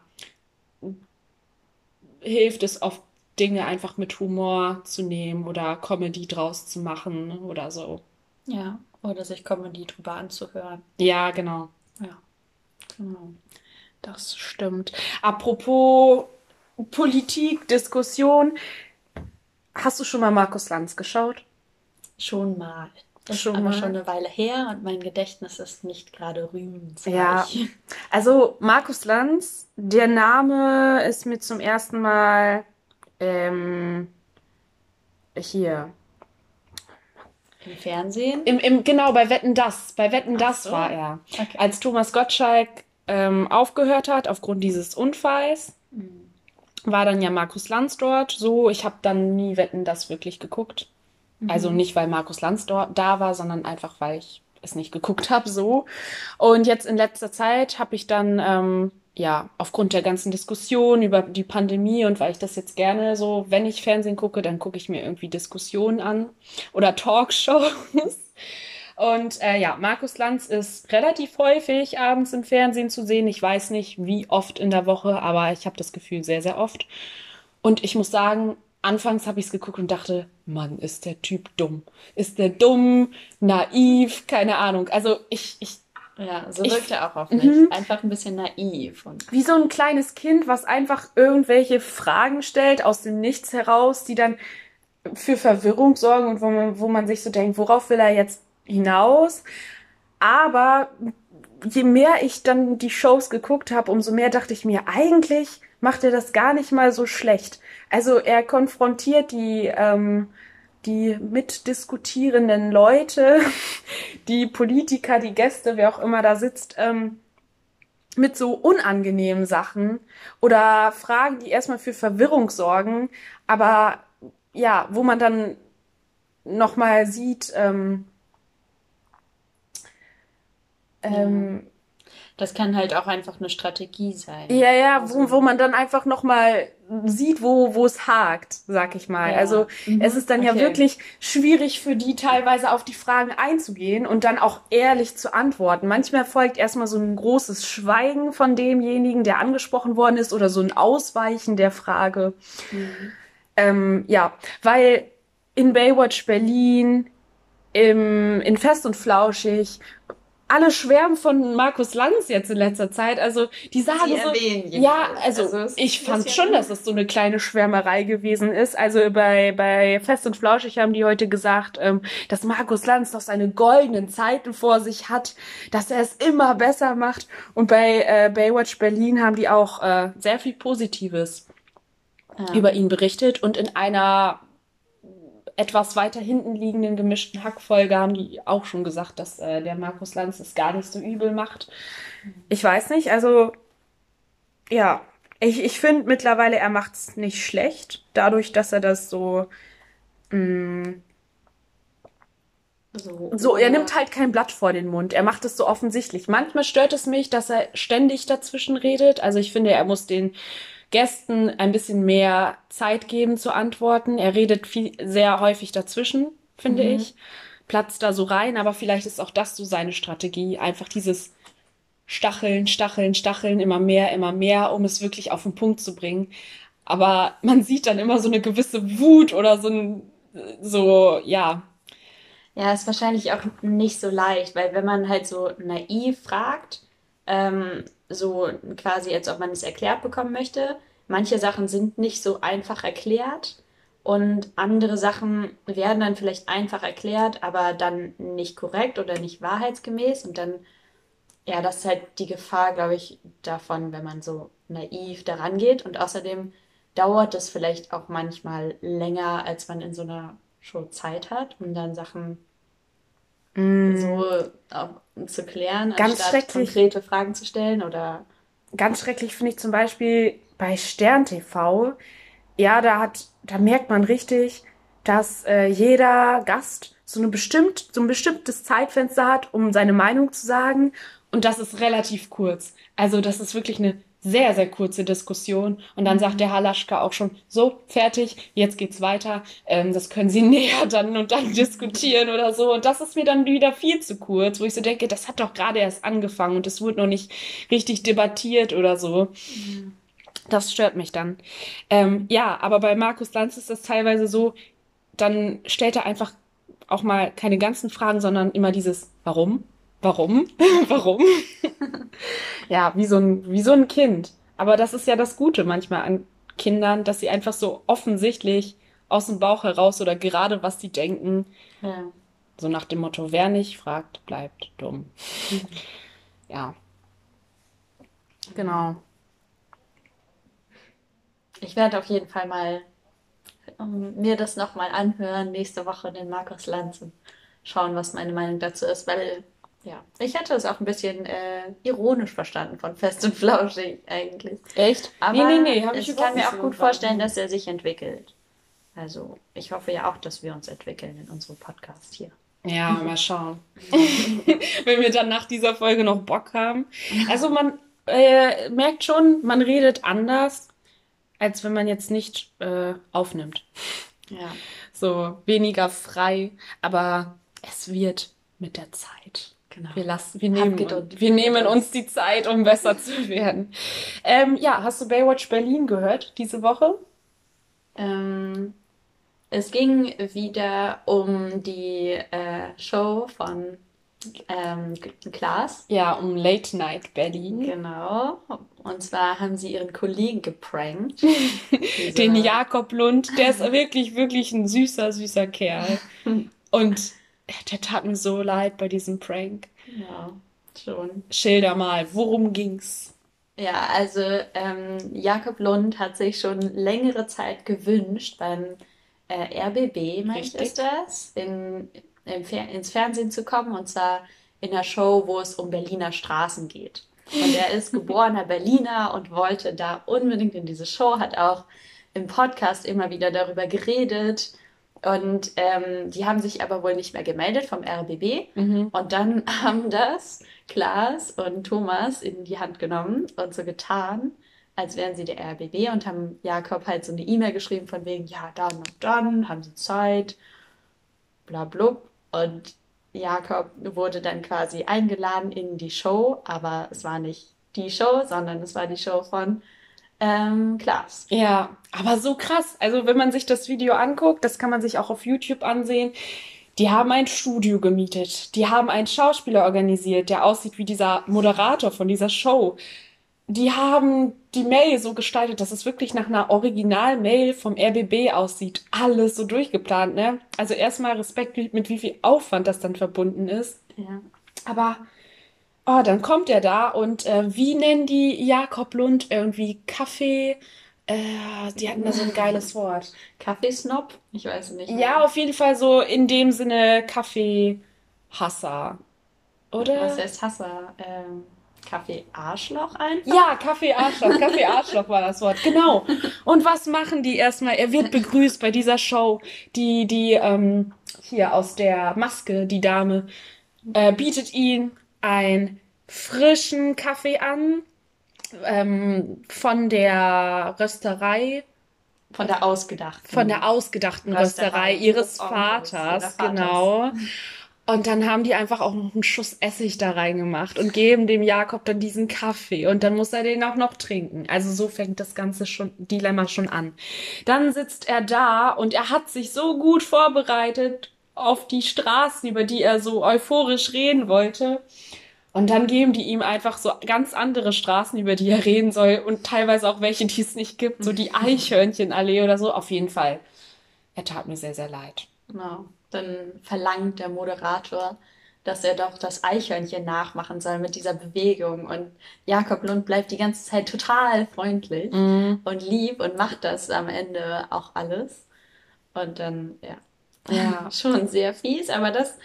Speaker 1: hilft es oft Dinge einfach mit Humor zu nehmen oder Comedy draus zu machen oder so.
Speaker 2: Ja, oder sich Comedy drüber anzuhören.
Speaker 1: Ja, genau. Ja, genau. Das stimmt. Apropos Politik, Diskussion. Hast du schon mal Markus Lanz geschaut?
Speaker 2: Schon mal. Das schon ist aber mal. schon eine Weile her und mein Gedächtnis ist nicht gerade rühmensreich.
Speaker 1: Ja, also Markus Lanz, der Name ist mir zum ersten Mal ähm, hier.
Speaker 2: Im Fernsehen?
Speaker 1: Im, im, genau, bei Wetten Das. Bei Wetten Das so. war er. Okay. Als Thomas Gottschalk ähm, aufgehört hat aufgrund dieses Unfalls, mhm. War dann ja Markus Lanz dort. So, ich habe dann nie Wetten Das wirklich geguckt. Mhm. Also nicht, weil Markus Lanz dort da war, sondern einfach, weil ich es nicht geguckt habe, so. Und jetzt in letzter Zeit habe ich dann ähm, ja, aufgrund der ganzen Diskussion über die Pandemie und weil ich das jetzt gerne so, wenn ich Fernsehen gucke, dann gucke ich mir irgendwie Diskussionen an oder Talkshows. Und äh, ja, Markus Lanz ist relativ häufig abends im Fernsehen zu sehen. Ich weiß nicht, wie oft in der Woche, aber ich habe das Gefühl sehr, sehr oft. Und ich muss sagen, anfangs habe ich es geguckt und dachte, Mann, ist der Typ dumm. Ist der dumm, naiv, keine Ahnung. Also ich, ich
Speaker 2: ja, so wirkt er auch auf mich. Mhm. Einfach ein bisschen naiv. Und
Speaker 1: Wie so ein kleines Kind, was einfach irgendwelche Fragen stellt aus dem Nichts heraus, die dann für Verwirrung sorgen und wo man, wo man sich so denkt, worauf will er jetzt hinaus? Aber je mehr ich dann die Shows geguckt habe, umso mehr dachte ich mir, eigentlich macht er das gar nicht mal so schlecht. Also er konfrontiert die ähm, die mitdiskutierenden Leute, die Politiker, die Gäste, wer auch immer da sitzt, ähm, mit so unangenehmen Sachen oder Fragen, die erstmal für Verwirrung sorgen, aber ja, wo man dann nochmal sieht, ähm,
Speaker 2: ähm, das kann halt auch einfach eine Strategie sein.
Speaker 1: Ja, ja, wo, also wo man dann einfach nochmal sieht, wo, wo es hakt, sag ich mal. Ja. Also mhm. es ist dann okay. ja wirklich schwierig für die teilweise auf die Fragen einzugehen und dann auch ehrlich zu antworten. Manchmal folgt erstmal so ein großes Schweigen von demjenigen, der angesprochen worden ist oder so ein Ausweichen der Frage. Mhm. Ähm, ja, weil in Baywatch Berlin, im, in Fest und Flauschig alle schwärmen von Markus Lanz jetzt in letzter Zeit. Also die sagen Sie so, ja, also, also ich fand schon, ja dass es so eine kleine Schwärmerei gewesen ist. Also bei bei Fest und Flauschig haben die heute gesagt, ähm, dass Markus Lanz noch seine goldenen Zeiten vor sich hat, dass er es immer besser macht. Und bei äh, Baywatch Berlin haben die auch äh, sehr viel Positives ja. über ihn berichtet und in einer etwas weiter hinten liegenden gemischten Hackfolge haben die auch schon gesagt, dass äh, der Markus Lanz es gar nicht so übel macht. Ich weiß nicht, also ja, ich, ich finde mittlerweile, er macht es nicht schlecht, dadurch, dass er das so mh, mm, so, so, er nimmt halt kein Blatt vor den Mund. Er macht es so offensichtlich. Manchmal stört es mich, dass er ständig dazwischen redet. Also ich finde, er muss den Gästen ein bisschen mehr Zeit geben zu antworten. Er redet viel, sehr häufig dazwischen, finde mhm. ich. Platzt da so rein, aber vielleicht ist auch das so seine Strategie. Einfach dieses Stacheln, Stacheln, Stacheln, immer mehr, immer mehr, um es wirklich auf den Punkt zu bringen. Aber man sieht dann immer so eine gewisse Wut oder so ein, so, ja.
Speaker 2: Ja, ist wahrscheinlich auch nicht so leicht, weil wenn man halt so naiv fragt, ähm, so quasi, als ob man es erklärt bekommen möchte. Manche Sachen sind nicht so einfach erklärt. Und andere Sachen werden dann vielleicht einfach erklärt, aber dann nicht korrekt oder nicht wahrheitsgemäß. Und dann, ja, das ist halt die Gefahr, glaube ich, davon, wenn man so naiv daran geht. Und außerdem dauert es vielleicht auch manchmal länger, als man in so einer Show Zeit hat, um dann Sachen mm. so zu klären, Ganz anstatt konkrete Fragen zu stellen oder.
Speaker 1: Ganz schrecklich finde ich zum Beispiel bei Stern TV, ja, da hat, da merkt man richtig, dass äh, jeder Gast so, eine bestimmt, so ein bestimmtes Zeitfenster hat, um seine Meinung zu sagen. Und das ist relativ kurz. Also das ist wirklich eine sehr, sehr kurze Diskussion. Und dann sagt der Halaschka auch schon, so, fertig, jetzt geht's weiter. Ähm, das können Sie näher dann und dann diskutieren oder so. Und das ist mir dann wieder viel zu kurz, wo ich so denke, das hat doch gerade erst angefangen und es wurde noch nicht richtig debattiert oder so. Mhm. Das stört mich dann. Ähm, ja, aber bei Markus Lanz ist das teilweise so, dann stellt er einfach auch mal keine ganzen Fragen, sondern immer dieses Warum? Warum? Warum? ja, wie so, ein, wie so ein Kind. Aber das ist ja das Gute manchmal an Kindern, dass sie einfach so offensichtlich aus dem Bauch heraus oder gerade was sie denken. Ja. So nach dem Motto, wer nicht fragt, bleibt dumm. ja. Genau.
Speaker 2: Ich werde auf jeden Fall mal um, mir das nochmal anhören, nächste Woche den Markus Lanz und schauen, was meine Meinung dazu ist, weil ja, ich hätte es auch ein bisschen äh, ironisch verstanden von Fest und Flauschig eigentlich. Echt? Aber nee, nee, nee, ich ich kann mir auch gut vorstellen, dass er sich entwickelt. Also ich hoffe ja auch, dass wir uns entwickeln in unserem Podcast hier.
Speaker 1: Ja, mal schauen. Wenn wir dann nach dieser Folge noch Bock haben. Also man äh, merkt schon, man redet anders, als wenn man jetzt nicht äh, aufnimmt. Ja. So weniger frei, aber es wird mit der Zeit. Genau. Wir, lassen, wir, nehmen, wir nehmen uns die Zeit, um besser zu werden. Ähm, ja, hast du Baywatch Berlin gehört diese Woche?
Speaker 2: Ähm, es ging wieder um die äh, Show von ähm, Klaas.
Speaker 1: Ja, um Late Night Berlin.
Speaker 2: Genau. Und zwar haben sie ihren Kollegen geprankt.
Speaker 1: Den Jakob Lund, der ist wirklich, wirklich ein süßer, süßer Kerl. Und der tat mir so leid bei diesem Prank.
Speaker 2: Ja, schon.
Speaker 1: Schilder mal, worum ging's?
Speaker 2: Ja, also ähm, Jakob Lund hat sich schon längere Zeit gewünscht beim äh, RBB, ich, ist das, in, in, ins Fernsehen zu kommen und zwar in einer Show, wo es um Berliner Straßen geht. Und er ist geborener Berliner und wollte da unbedingt in diese Show, hat auch im Podcast immer wieder darüber geredet und ähm, die haben sich aber wohl nicht mehr gemeldet vom RBB. Mhm. Und dann haben das Klaas und Thomas in die Hand genommen und so getan, als wären sie der RBB und haben Jakob halt so eine E-Mail geschrieben von wegen, ja, dann und dann haben sie Zeit, bla blub. Und Jakob wurde dann quasi eingeladen in die Show, aber es war nicht die Show, sondern es war die Show von ähm, Klaas.
Speaker 1: Ja, aber so krass. Also wenn man sich das Video anguckt, das kann man sich auch auf YouTube ansehen. Die haben ein Studio gemietet. Die haben einen Schauspieler organisiert, der aussieht wie dieser Moderator von dieser Show. Die haben die Mail so gestaltet, dass es wirklich nach einer Original-Mail vom RBB aussieht. Alles so durchgeplant, ne? Also erstmal Respekt, mit wie viel Aufwand das dann verbunden ist. Ja. Aber Oh, dann kommt er da und äh, wie nennen die Jakob Lund irgendwie Kaffee? Äh, die hatten da so ein geiles Wort.
Speaker 2: Kaffeesnob? Ich weiß nicht.
Speaker 1: Mehr. Ja, auf jeden Fall so in dem Sinne Kaffeehasser. Oder?
Speaker 2: Was heißt Hasser? Ähm, Kaffee-Arschloch einfach?
Speaker 1: Ja, Kaffee-Arschloch. Kaffee-Arschloch war das Wort. Genau. Und was machen die erstmal? Er wird begrüßt bei dieser Show. Die, die, ähm, hier aus der Maske, die Dame, äh, bietet ihn einen frischen Kaffee an ähm, von der Rösterei.
Speaker 2: Von der ausgedachten.
Speaker 1: Von der ausgedachten Rösterei, Rösterei ihres Vaters, Vaters, genau. Und dann haben die einfach auch noch einen Schuss Essig da reingemacht und geben dem Jakob dann diesen Kaffee und dann muss er den auch noch trinken. Also so fängt das ganze schon, Dilemma schon an. Dann sitzt er da und er hat sich so gut vorbereitet auf die Straßen, über die er so euphorisch reden wollte. Und dann geben die ihm einfach so ganz andere Straßen, über die er reden soll und teilweise auch welche, die es nicht gibt, so die Eichhörnchenallee oder so, auf jeden Fall. er tat mir sehr, sehr leid.
Speaker 2: Genau. Dann verlangt der Moderator, dass er doch das Eichhörnchen nachmachen soll mit dieser Bewegung. Und Jakob Lund bleibt die ganze Zeit total freundlich
Speaker 1: Mhm.
Speaker 2: und lieb und macht das am Ende auch alles. Und dann, ja,
Speaker 1: Ja.
Speaker 2: schon sehr fies, aber das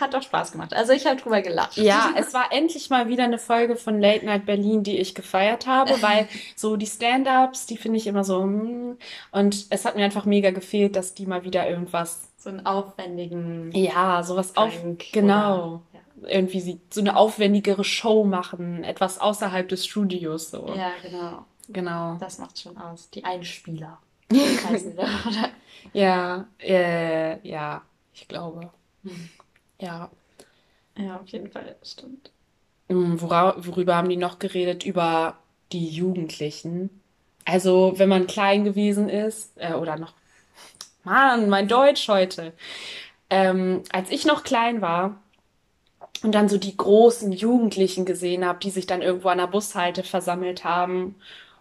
Speaker 2: hat doch Spaß gemacht. Also ich habe drüber gelacht.
Speaker 1: Ja, es war endlich mal wieder eine Folge von Late Night Berlin, die ich gefeiert habe, weil so die Stand-ups, die finde ich immer so, hm, und es hat mir einfach mega gefehlt, dass die mal wieder irgendwas,
Speaker 2: So einen aufwendigen
Speaker 1: ja, sowas auf,
Speaker 2: Prank
Speaker 1: genau,
Speaker 2: oder,
Speaker 1: irgendwie sie, so eine aufwendigere Show machen, etwas außerhalb des Studios, so.
Speaker 2: ja. ja, genau.
Speaker 1: Genau.
Speaker 2: Das macht schon aus. Die Einspieler heißen wir, oder?
Speaker 1: Ja, äh, ja, ich glaube. Ja.
Speaker 2: Ja, auf jeden Fall, stimmt.
Speaker 1: Ähm, Wora, worüber haben die noch geredet? Über die Jugendlichen. Also, wenn man klein gewesen ist, äh, oder noch, Mann, mein Deutsch heute. Ähm, als ich noch klein war und dann so die großen Jugendlichen gesehen habe, die sich dann irgendwo an der Bushalte versammelt haben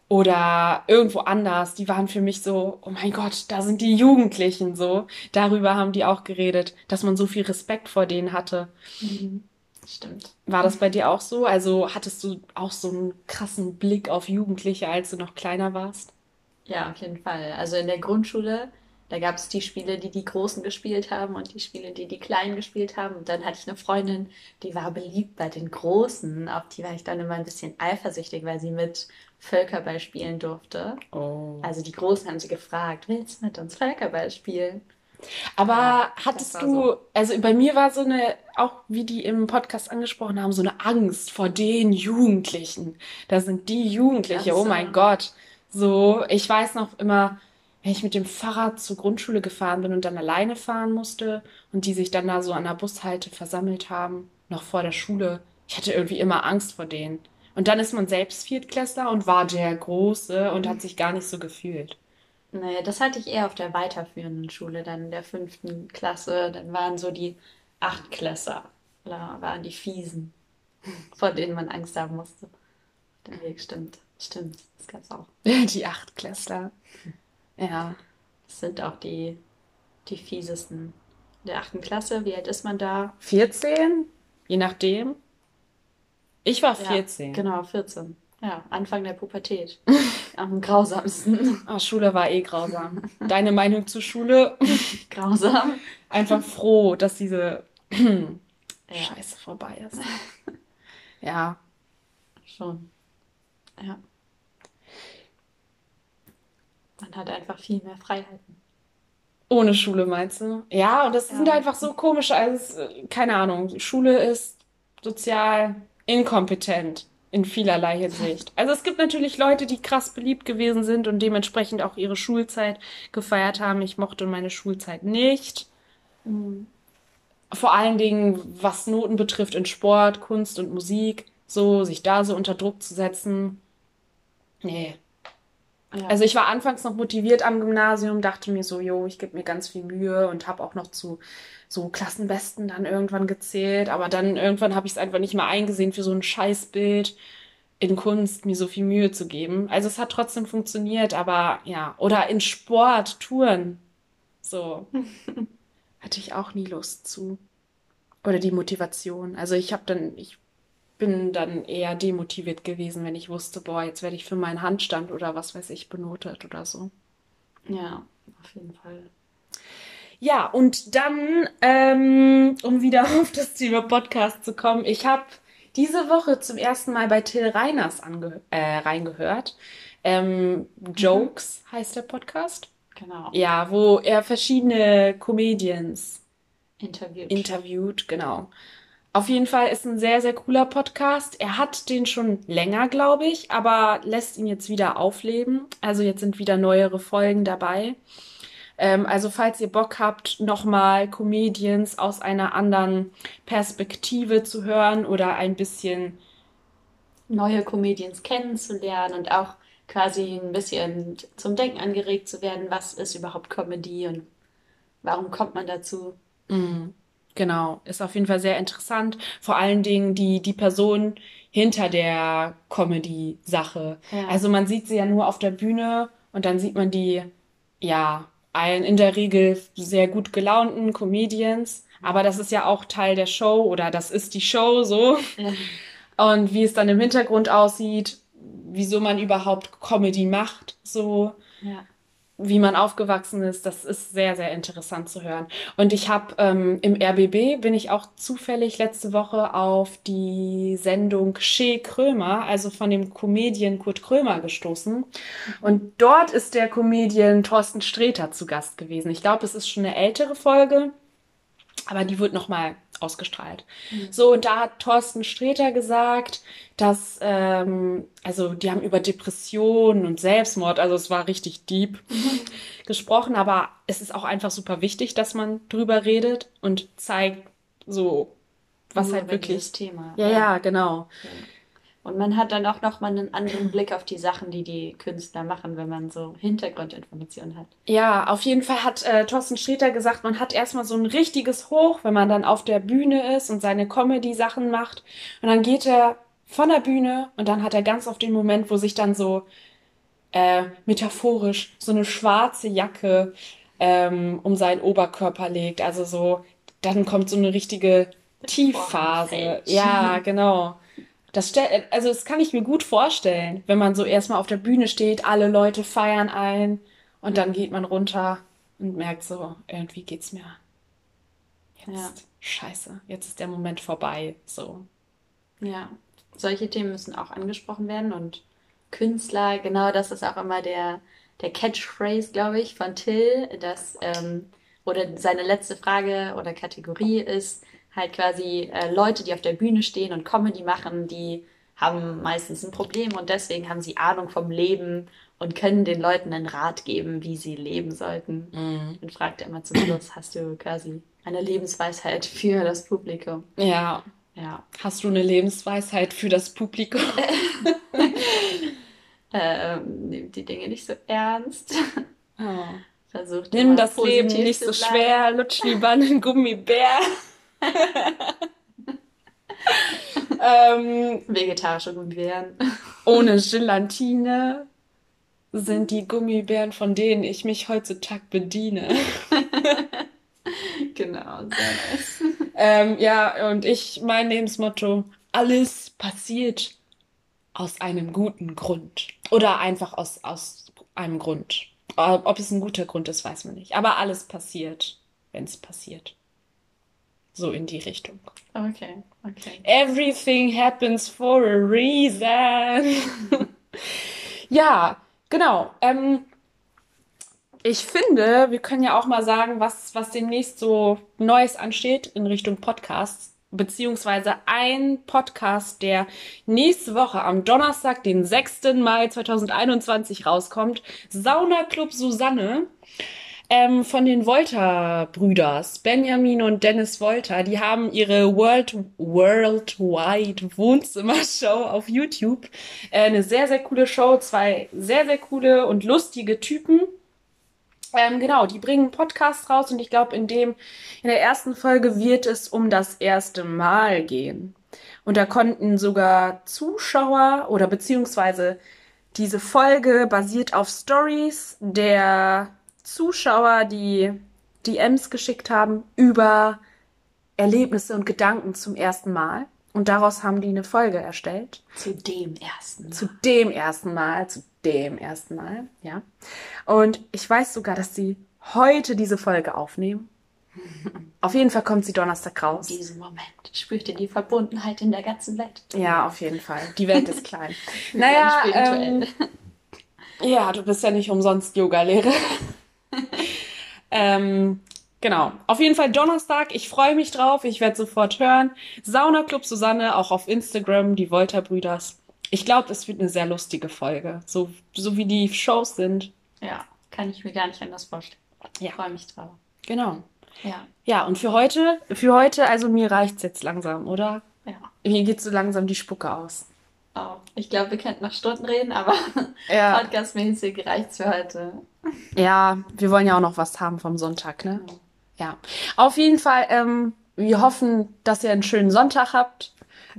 Speaker 1: oder irgendwo anders, die waren für mich so, oh mein Gott, da sind die Jugendlichen so. Darüber haben die auch geredet, dass man so viel Respekt vor denen hatte.
Speaker 2: Stimmt.
Speaker 1: War das bei dir auch so? Also hattest du auch so einen krassen Blick auf Jugendliche, als du noch kleiner warst?
Speaker 2: Ja, auf jeden Fall. Also in der Grundschule, da gab es die Spiele, die die Großen gespielt haben und die Spiele, die die Kleinen gespielt haben. Und dann hatte ich eine Freundin, die war beliebt bei den Großen. Auf die war ich dann immer ein bisschen eifersüchtig, weil sie mit Völkerball spielen durfte.
Speaker 1: Oh.
Speaker 2: Also die Großen haben sie gefragt, willst du mit uns Völkerball spielen?
Speaker 1: Aber
Speaker 2: Ja,
Speaker 1: hattest du,
Speaker 2: so.
Speaker 1: also bei mir war so eine, auch wie die im Podcast angesprochen haben, so eine Angst vor den Jugendlichen. Da sind die Jugendliche,
Speaker 2: Ach
Speaker 1: oh
Speaker 2: so.
Speaker 1: mein Gott. So, ich weiß noch immer, wenn ich mit dem Fahrrad zur Grundschule gefahren bin und dann alleine fahren musste und die sich dann da so an der Bushalte versammelt haben, noch vor der Schule. Ich hatte irgendwie immer Angst vor denen. Und dann ist man selbst Viertklässler und war der Große und hat sich gar nicht so gefühlt.
Speaker 2: Nee, das hatte ich eher auf der weiterführenden Schule, dann in der fünften Klasse. Dann waren so die Achtklässler, da waren die Fiesen, vor denen man Angst haben musste. Der Weg stimmt, stimmt, das gab's auch.
Speaker 1: Die Achtklässler. Ja.
Speaker 2: Das sind auch die, die fiesesten. In der achten Klasse, wie alt ist man da?
Speaker 1: 14? Je nachdem. Ich war
Speaker 2: Ja,
Speaker 1: 14.
Speaker 2: genau, 14. Ja, Anfang der Pubertät. Am grausamsten.
Speaker 1: Ah, Schule war eh grausam. Deine Meinung zur Schule?
Speaker 2: Grausam.
Speaker 1: Einfach froh, dass diese
Speaker 2: Ja,
Speaker 1: Scheiße vorbei ist. Ja.
Speaker 2: schon. Ja. Man hat einfach viel mehr Freiheiten.
Speaker 1: Ohne Schule meinst du? Ja, und das sind
Speaker 2: Ja.
Speaker 1: einfach so komisch. Also, es, äh, keine Ahnung. Schule ist sozial inkompetent in vielerlei Hinsicht. Also es gibt natürlich Leute, die krass beliebt gewesen sind und dementsprechend auch ihre Schulzeit gefeiert haben. Ich mochte meine Schulzeit nicht. Vor allen Dingen, was Noten betrifft in Sport, Kunst und Musik, so sich da so unter Druck zu setzen. Nee.
Speaker 2: Ja.
Speaker 1: Also ich war anfangs noch motiviert am Gymnasium, dachte mir so, jo, ich gebe mir ganz viel Mühe und habe auch noch zu so Klassenbesten dann irgendwann gezählt, aber dann irgendwann habe ich es einfach nicht mehr eingesehen, für so ein Scheißbild in Kunst mir so viel Mühe zu geben. Also es hat trotzdem funktioniert, aber ja, oder in Sport, Touren, so hatte ich auch nie Lust zu. Oder die Motivation. Also ich habe dann, ich bin dann eher demotiviert gewesen, wenn ich wusste, boah, jetzt werde ich für meinen Handstand oder was weiß ich benotet oder so.
Speaker 2: ja, auf jeden Fall.
Speaker 1: Ja, und dann, ähm, um wieder auf das Thema Podcast zu kommen, ich habe diese Woche zum ersten Mal bei Till Reiners äh, reingehört. Ähm, Jokes heißt der Podcast.
Speaker 2: Genau.
Speaker 1: Ja, wo er verschiedene Comedians
Speaker 2: Interviewt.
Speaker 1: interviewt, genau. Auf jeden Fall ist ein sehr, sehr cooler Podcast. Er hat den schon länger, glaube ich, aber lässt ihn jetzt wieder aufleben. Also jetzt sind wieder neuere Folgen dabei. Ähm, also falls ihr Bock habt, nochmal Comedians aus einer anderen Perspektive zu hören oder ein bisschen,
Speaker 2: neue Comedians kennenzulernen und auch quasi ein bisschen zum Denken angeregt zu werden, was ist überhaupt Comedy und warum kommt man dazu?
Speaker 1: Genau, ist auf jeden Fall sehr interessant. Vor allen Dingen die, die Person hinter der Comedy-Sache.
Speaker 2: Ja.
Speaker 1: Also man sieht sie ja nur auf der Bühne und dann sieht man die, ja, ein, in der Regel sehr gut gelaunten Comedians. Aber das ist ja auch Teil der Show oder das ist die Show so. Ja. Und wie es dann im Hintergrund aussieht, wieso man überhaupt Comedy macht, so. Ja wie man aufgewachsen ist, das ist sehr, sehr interessant zu hören. Und ich habe ähm, im RBB bin ich auch zufällig letzte Woche auf die Sendung Shea Krömer, also von dem Comedian Kurt Krömer gestoßen. Und dort ist der Comedian Thorsten Sträter zu Gast gewesen. Ich glaube, es ist schon eine ältere Folge, aber die wird nochmal ausgestrahlt. Mhm. So, und da hat Thorsten Sträter gesagt, dass, ähm, also die haben über Depressionen und Selbstmord, also es war richtig deep mhm. gesprochen, aber es ist auch einfach super wichtig, dass man drüber redet und zeigt so, was Nur halt wirklich.
Speaker 2: Thema.
Speaker 1: Ja, ja, genau. Ja.
Speaker 2: Und man hat dann auch nochmal einen anderen Blick auf die Sachen, die die Künstler machen, wenn man so Hintergrundinformationen hat.
Speaker 1: Ja, auf jeden Fall hat äh, Thorsten Sträter gesagt, man hat erstmal so ein richtiges Hoch, wenn man dann auf der Bühne ist und seine Comedy-Sachen macht. Und dann geht er von der Bühne und dann hat er ganz oft den Moment, wo sich dann so äh, metaphorisch so eine schwarze Jacke ähm, um seinen Oberkörper legt. Also so, dann kommt so eine richtige Tiefphase. Ja, genau. Das stell, also das kann ich mir gut vorstellen, wenn man so erstmal auf der Bühne steht, alle Leute feiern ein und dann geht man runter und merkt so, irgendwie geht's mir jetzt ja. scheiße, jetzt ist der Moment vorbei, so.
Speaker 2: Ja, solche Themen müssen auch angesprochen werden und Künstler, genau das ist auch immer der, der Catchphrase, glaube ich, von Till, dass, ähm, oder seine letzte Frage oder Kategorie ist, halt quasi äh, Leute, die auf der Bühne stehen und Comedy machen, die haben meistens ein Problem und deswegen haben sie Ahnung vom Leben und können den Leuten einen Rat geben, wie sie leben sollten. Mhm. Und fragt immer zum Schluss, hast du quasi eine Lebensweisheit für das Publikum?
Speaker 1: Ja. Ja. Hast du eine Lebensweisheit für das Publikum?
Speaker 2: ähm, nimm die Dinge nicht so ernst. Oh.
Speaker 1: Versucht Nimm das Leben nicht so schwer, lutsch lieber einen Gummibär.
Speaker 2: Ähm, Vegetarische Gummibären.
Speaker 1: Ohne Gelatine sind die Gummibären, von denen ich mich heutzutage bediene. genau, sehr nice. Ähm, ja, und ich, mein Lebensmotto, alles passiert aus einem guten Grund. Oder einfach aus, aus einem Grund. Ob es ein guter Grund ist, weiß man nicht. Aber alles passiert, wenn es passiert. So in die Richtung.
Speaker 2: Okay, okay.
Speaker 1: Everything happens for a reason. ja, genau. Ähm, ich finde, wir können ja auch mal sagen, was, was demnächst so Neues ansteht in Richtung Podcasts. Beziehungsweise ein Podcast, der nächste Woche am Donnerstag, den 6. Mai 2021 rauskommt. Sauna Club Susanne ähm, von den Wolter-Brüders, Benjamin und Dennis Wolter, die haben ihre World, Worldwide Wohnzimmershow auf YouTube. Äh, eine sehr, sehr coole Show, zwei sehr, sehr coole und lustige Typen. Ähm, genau, die bringen Podcasts raus und ich glaube, in dem, in der ersten Folge wird es um das erste Mal gehen. Und da konnten sogar Zuschauer oder beziehungsweise diese Folge basiert auf Stories der Zuschauer, die DMs geschickt haben über Erlebnisse und Gedanken zum ersten Mal. Und daraus haben die eine Folge erstellt.
Speaker 2: Zu dem ersten Mal.
Speaker 1: Zu dem ersten Mal, zu dem ersten Mal, ja. Und ich weiß sogar, dass sie heute diese Folge aufnehmen. auf jeden Fall kommt sie Donnerstag raus.
Speaker 2: In diesem Moment spürt ihr die Verbundenheit in der ganzen Welt.
Speaker 1: Ja, auf jeden Fall. Die Welt ist klein. naja, ähm, ja, du bist ja nicht umsonst Yoga-Lehrer. ähm, genau. Auf jeden Fall Donnerstag. Ich freue mich drauf. Ich werde sofort hören. Sauna Club Susanne, auch auf Instagram, die Volta-Brüders. Ich glaube, es wird eine sehr lustige Folge. So, so wie die Shows sind.
Speaker 2: Ja, kann ich mir gar nicht anders vorstellen. Ja. Ich freue mich drauf.
Speaker 1: Genau. Ja. Ja, und für heute, für heute, also mir reicht's jetzt langsam, oder? Ja. Mir geht so langsam die Spucke aus.
Speaker 2: Oh, ich glaube, wir könnten noch Stunden reden, aber ja. podcastmäßig reicht's für heute.
Speaker 1: Ja, wir wollen ja auch noch was haben vom Sonntag, ne? Ja. Auf jeden Fall, ähm, wir hoffen, dass ihr einen schönen Sonntag habt.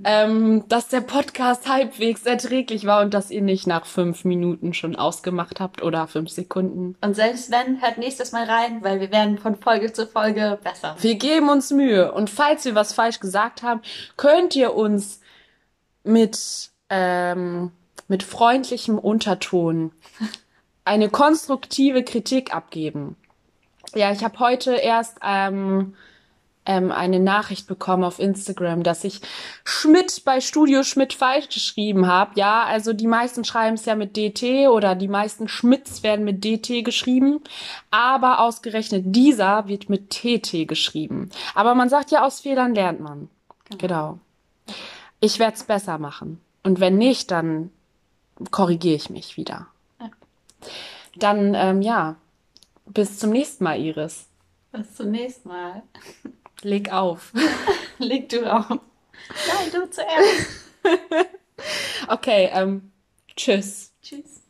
Speaker 1: ähm, dass der Podcast halbwegs erträglich war und dass ihr nicht nach fünf Minuten schon ausgemacht habt oder fünf Sekunden.
Speaker 2: Und selbst wenn, hört nächstes Mal rein, weil wir werden von Folge zu Folge besser.
Speaker 1: Wir geben uns Mühe. Und falls wir was falsch gesagt haben, könnt ihr uns mit, ähm, mit freundlichem Unterton eine konstruktive Kritik abgeben. Ja, ich habe heute erst ähm, ähm, eine Nachricht bekommen auf Instagram, dass ich Schmidt bei Studio Schmidt falsch geschrieben habe. Ja, also die meisten schreiben es ja mit DT oder die meisten Schmidts werden mit DT geschrieben, aber ausgerechnet dieser wird mit TT geschrieben. Aber man sagt ja, aus Fehlern lernt man. Genau. genau. Ich werde es besser machen. Und wenn nicht, dann korrigiere ich mich wieder. Dann, ähm, ja, bis zum nächsten Mal, Iris.
Speaker 2: Bis zum nächsten Mal.
Speaker 1: Leg auf.
Speaker 2: Leg du auf. Nein, du zuerst.
Speaker 1: okay, ähm, tschüss.
Speaker 2: Tschüss.